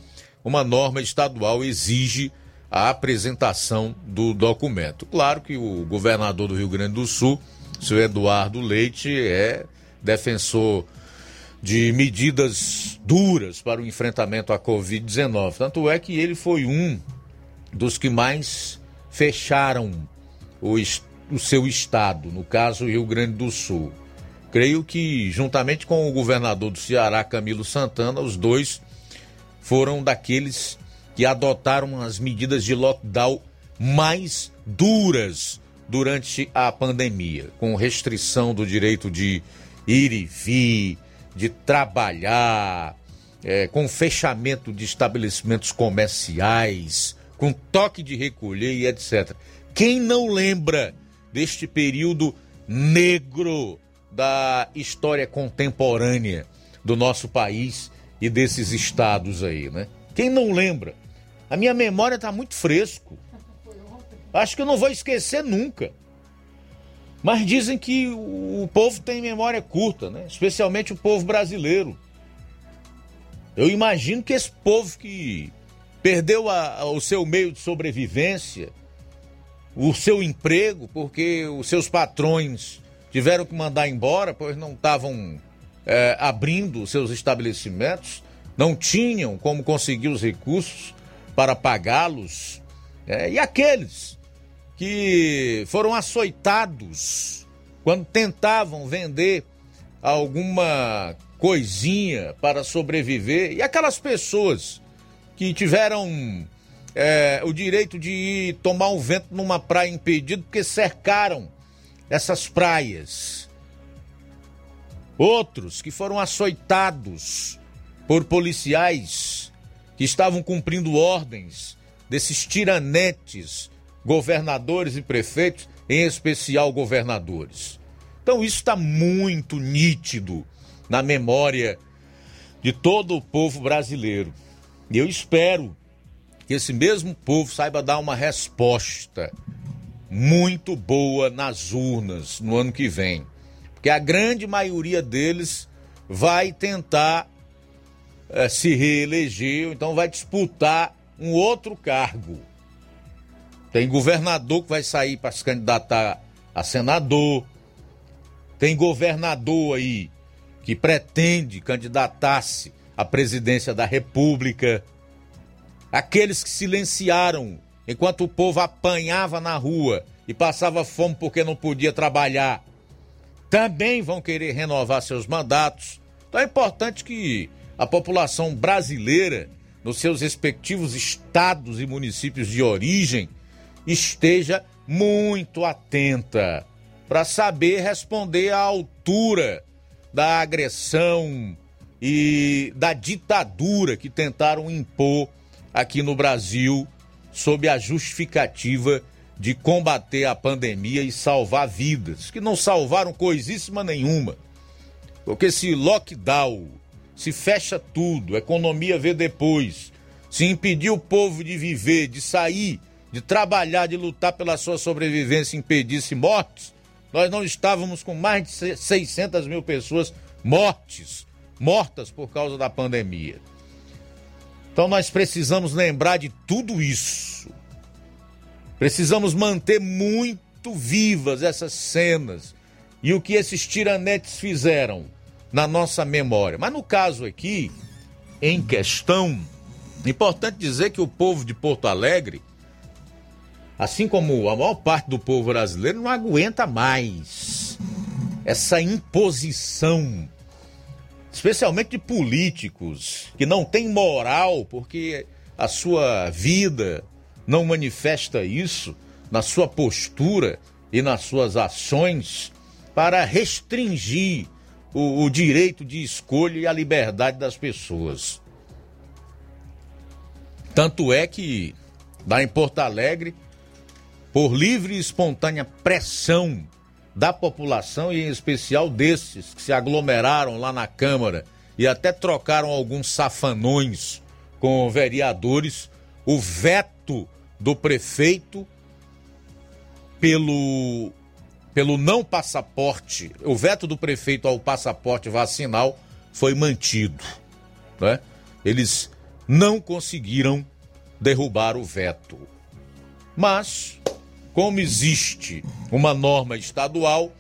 uma norma estadual exige a apresentação do documento. Claro que o governador do Rio Grande do Sul, seu Eduardo Leite, é defensor de medidas duras para o enfrentamento à Covid-19. Tanto é que ele foi um dos que mais fecharam o, o seu estado, no caso Rio Grande do Sul. Creio que, juntamente com o governador do Ceará, Camilo Santana, os dois foram daqueles que adotaram as medidas de lockdown mais duras durante a pandemia, com restrição do direito de ir e vir, de trabalhar, é, com fechamento de estabelecimentos comerciais, com toque de recolher e etc. Quem não lembra deste período negro da história contemporânea do nosso país e desses estados aí, né? Quem não lembra? A minha memória está muito fresco. Acho que eu não vou esquecer nunca. Mas dizem que o povo tem memória curta, né? Especialmente o povo brasileiro. Eu imagino que esse povo que perdeu a, o seu meio de sobrevivência, o seu emprego, porque os seus patrões tiveram que mandar embora, pois não estavam é, abrindo seus estabelecimentos, não tinham como conseguir os recursos para pagá-los. É, e aqueles que foram açoitados quando tentavam vender alguma coisinha para sobreviver, e aquelas pessoas que tiveram é, o direito de ir tomar um vento numa praia impedido porque cercaram essas praias. Outros que foram açoitados por policiais que estavam cumprindo ordens desses tiranetes, governadores e prefeitos, em especial governadores. Então isso está muito nítido na memória de todo o povo brasileiro. E eu espero que esse mesmo povo saiba dar uma resposta muito boa nas urnas no ano que vem. Porque a grande maioria deles vai tentar é, se reeleger, então vai disputar um outro cargo. Tem governador que vai sair para se candidatar a senador. Tem governador aí que pretende candidatar-se à presidência da República. Aqueles que silenciaram enquanto o povo apanhava na rua e passava fome porque não podia trabalhar, também vão querer renovar seus mandatos. Então é importante que a população brasileira, nos seus respectivos estados e municípios de origem, esteja muito atenta para saber responder à altura da agressão e da ditadura que tentaram impor aqui no Brasil sob a justificativa de combater a pandemia e salvar vidas, que não salvaram coisíssima nenhuma. Porque se lockdown se fecha tudo, a economia vê depois, se impedir o povo de viver, de sair, de trabalhar, de lutar pela sua sobrevivência, impedisse mortes, nós não estávamos com mais de 600 mil pessoas mortes, mortas por causa da pandemia. Então nós precisamos lembrar de tudo isso. Precisamos manter muito vivas essas cenas e o que esses tiranetes fizeram na nossa memória. Mas no caso aqui, em questão, importante dizer que o povo de Porto Alegre, assim como a maior parte do povo brasileiro, não aguenta mais essa imposição, especialmente de políticos que não têm moral porque a sua vida não manifesta isso na sua postura e nas suas ações para restringir o, o direito de escolha e a liberdade das pessoas. Tanto é que lá em Porto Alegre por livre e espontânea pressão da população e em especial desses que se aglomeraram lá na Câmara e até trocaram alguns safanões com vereadores, o veto do prefeito pelo pelo não passaporte, o veto do prefeito ao passaporte vacinal foi mantido, né? Eles não conseguiram derrubar o veto. Mas como existe uma norma estadual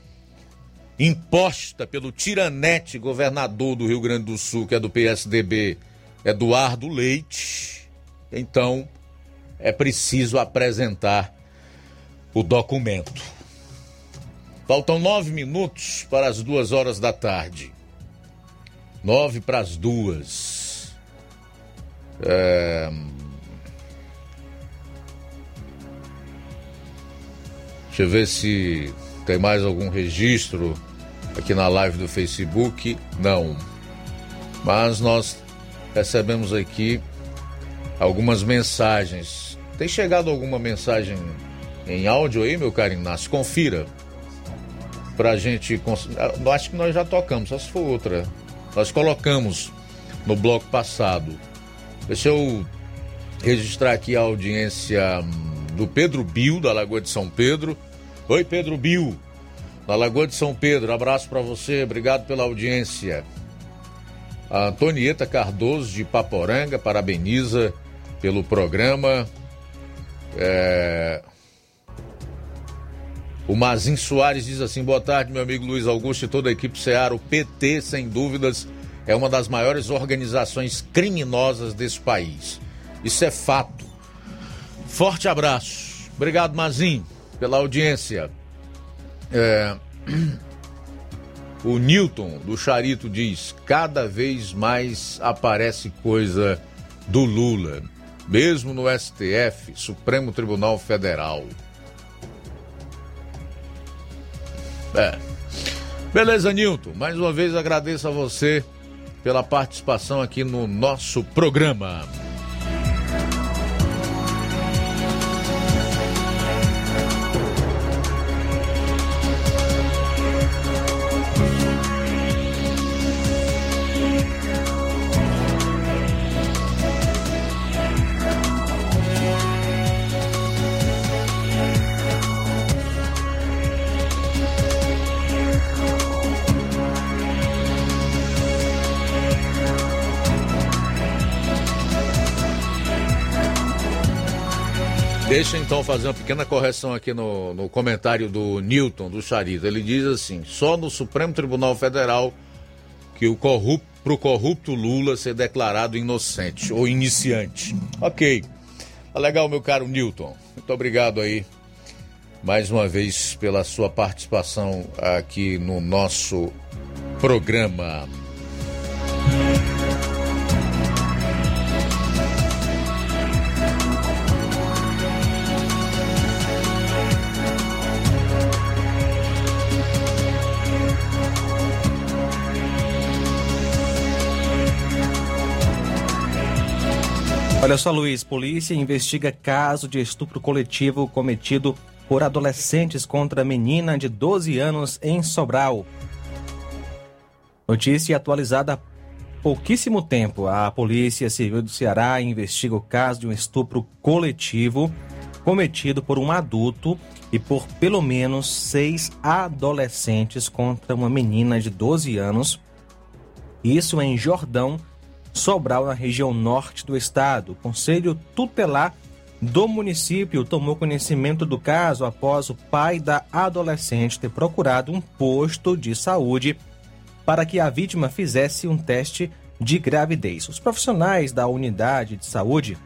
imposta pelo tiranete governador do Rio Grande do Sul, que é do PSDB, Eduardo Leite, então é preciso apresentar o documento. Faltam nove minutos para as duas horas da tarde. Nove para as duas. É... Deixa eu ver se tem mais algum registro aqui na live do Facebook. Não. Mas nós recebemos aqui algumas mensagens. Tem chegado alguma mensagem em áudio aí, meu caro Inácio? Confira. Pra gente. Eu acho que nós já tocamos, só se for outra. Nós colocamos no bloco passado. Deixa eu registrar aqui a audiência hum, do Pedro Bill, da Lagoa de São Pedro. Oi, Pedro Bill, da Lagoa de São Pedro. Abraço para você, obrigado pela audiência. A Antonieta Cardoso, de Paporanga, parabeniza pelo programa. É... O Mazin Soares diz assim: boa tarde, meu amigo Luiz Augusto e toda a equipe Ceará. O PT, sem dúvidas, é uma das maiores organizações criminosas desse país. Isso é fato. Forte abraço. Obrigado, Mazin, pela audiência. É... O Newton do Charito diz: cada vez mais aparece coisa do Lula, mesmo no STF, Supremo Tribunal Federal. É. Beleza, Newton. Mais uma vez agradeço a você pela participação aqui no nosso programa. Deixa então fazer uma pequena correção aqui no, no comentário do Newton, do Charito. Ele diz assim: só no Supremo Tribunal Federal que o corrupto, pro corrupto Lula ser declarado inocente ou iniciante. Ok. Tá legal, meu caro Newton. Muito obrigado aí mais uma vez pela sua participação aqui no nosso programa. Olha só, Luiz, polícia investiga caso de estupro coletivo cometido por adolescentes contra menina de 12 anos em Sobral. Notícia atualizada há pouquíssimo tempo. A Polícia Civil do Ceará investiga o caso de um estupro coletivo cometido por um adulto e por pelo menos seis adolescentes contra uma menina de 12 anos. Isso em Jordão, Sobral, na região norte do estado. O Conselho Tutelar do município tomou conhecimento do caso após o pai da adolescente ter procurado um posto de saúde para que a vítima fizesse um teste de gravidez. Os profissionais da unidade de saúde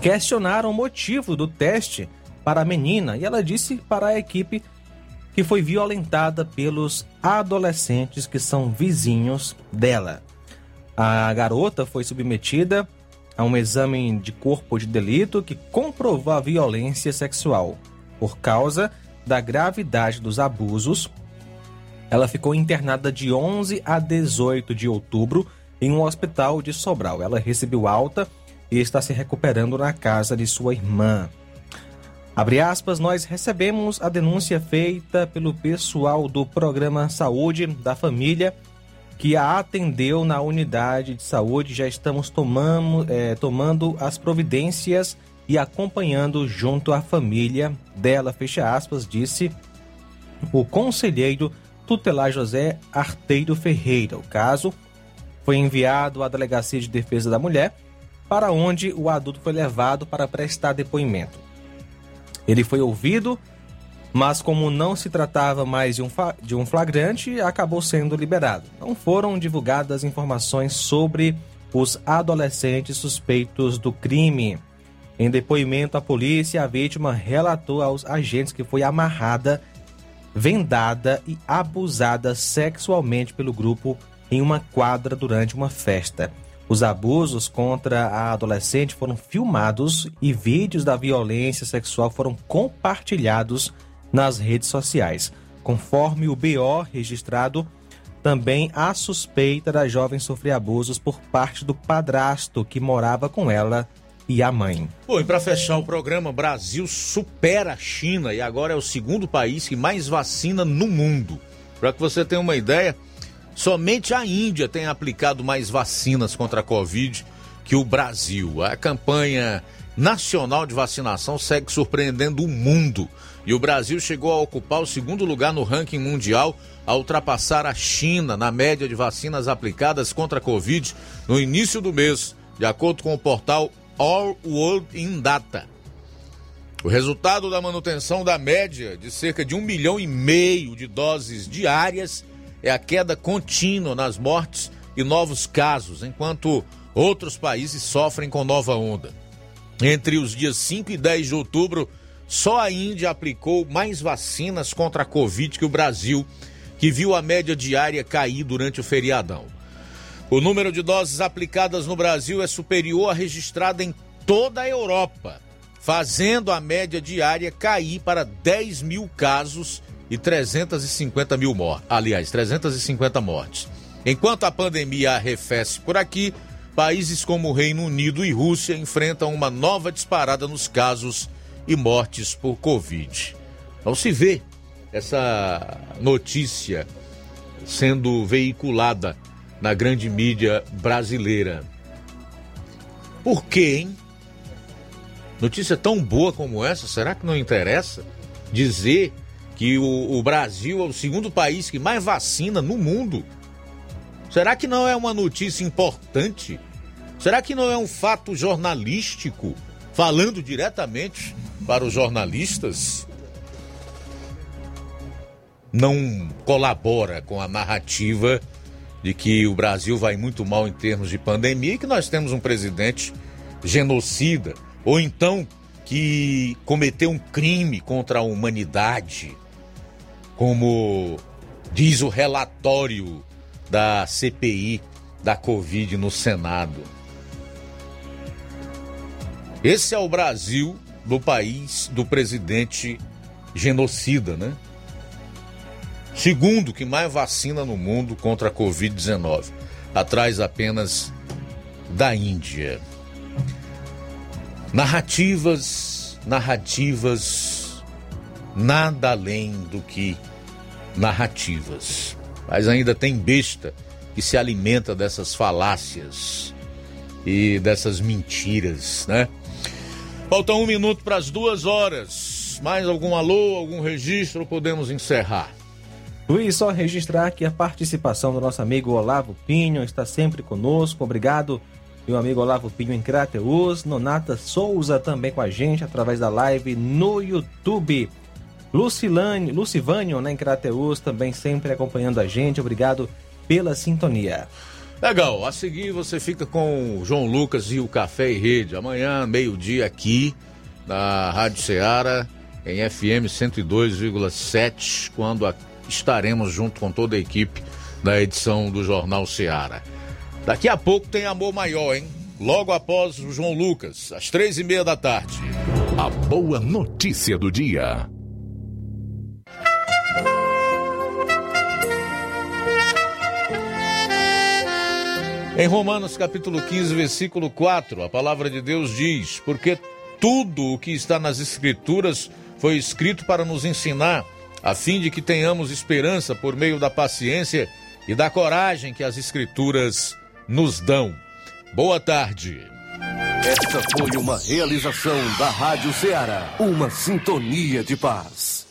questionaram o motivo do teste para a menina e ela disse para a equipe que foi violentada pelos adolescentes que são vizinhos dela. A garota foi submetida a um exame de corpo de delito que comprovou a violência sexual. Por causa da gravidade dos abusos, ela ficou internada de 11 a 18 de outubro em um hospital de Sobral. Ela recebeu alta e está se recuperando na casa de sua irmã. Abre aspas, nós recebemos a denúncia feita pelo pessoal do programa Saúde da Família que a atendeu na unidade de saúde. Já estamos tomando, é, tomando as providências e acompanhando junto à família dela, fecha aspas, disse o conselheiro tutelar José Arteiro Ferreira. O caso foi enviado à Delegacia de Defesa da Mulher, para onde o adulto foi levado para prestar depoimento. Ele foi ouvido, mas como não se tratava mais de um, de um flagrante, acabou sendo liberado. Não foram divulgadas informações sobre os adolescentes suspeitos do crime. Em depoimento à polícia, a vítima relatou aos agentes que foi amarrada, vendada e abusada sexualmente pelo grupo em uma quadra durante uma festa. Os abusos contra a adolescente foram filmados e vídeos da violência sexual foram compartilhados nas redes sociais. Conforme o BO registrado, também há suspeita da jovem sofrer abusos por parte do padrasto que morava com ela e a mãe. Bom, e para fechar o programa, Brasil supera a China e agora é o segundo país que mais vacina no mundo. Para que você tenha uma ideia, Somente a Índia tem aplicado mais vacinas contra a Covid que o Brasil. A campanha nacional de vacinação segue surpreendendo o mundo. E o Brasil chegou a ocupar o segundo lugar no ranking mundial, a ultrapassar a China na média de vacinas aplicadas contra a Covid no início do mês, de acordo com o portal All World in Data. O resultado da manutenção da média de cerca de um milhão e meio de doses diárias é a queda contínua nas mortes e novos casos, enquanto outros países sofrem com nova onda. Entre os dias 5 e 10 de outubro, só a Índia aplicou mais vacinas contra a Covid que o Brasil, que viu a média diária cair durante o feriadão. O número de doses aplicadas no Brasil é superior à registrada em toda a Europa, fazendo a média diária cair para 10 mil casos e 350 mil mortes. Aliás, 350 mortes. Enquanto a pandemia arrefece por aqui, países como o Reino Unido e Rússia enfrentam uma nova disparada nos casos e mortes por Covid. Não se vê essa notícia sendo veiculada na grande mídia brasileira. Por quê, hein? Notícia tão boa como essa, será que não interessa dizer que o, o Brasil é o segundo país que mais vacina no mundo. Será que não é uma notícia importante? Será que não é um fato jornalístico falando diretamente para os jornalistas? Não colabora com a narrativa de que o Brasil vai muito mal em termos de pandemia e que nós temos um presidente genocida, ou então que cometeu um crime contra a humanidade como diz o relatório da CPI da Covid no Senado. Esse é o Brasil do país do presidente genocida, né? Segundo que mais vacina no mundo contra a Covid-19, atrás apenas da Índia. Narrativas, narrativas, nada além do que narrativas. Mas ainda tem besta que se alimenta dessas falácias e dessas mentiras, né? Falta um minuto para as duas horas. Mais algum alô, algum registro? Podemos encerrar. Luiz, só registrar aqui a participação do nosso amigo Olavo Pinho, está sempre conosco. Obrigado, meu amigo Olavo Pinho em Crateus. Nonata Souza também com a gente através da live no YouTube. Lucilane, Lucivânio, né, em Crateus, também sempre acompanhando a gente. Obrigado pela sintonia. Legal, a seguir você fica com o João Lucas e o Café e Rede. Amanhã, meio-dia, aqui na Rádio Ceará, em FM 102,7, quando estaremos junto com toda a equipe da edição do Jornal Ceará. Daqui a pouco tem Amor Maior, hein? Logo após o João Lucas, às três e meia da tarde. A boa notícia do dia. Em Romanos capítulo 15, versículo 4, a palavra de Deus diz: Porque tudo o que está nas Escrituras foi escrito para nos ensinar, a fim de que tenhamos esperança por meio da paciência e da coragem que as Escrituras nos dão. Boa tarde. Esta foi uma realização da Rádio Ceará, uma sintonia de paz.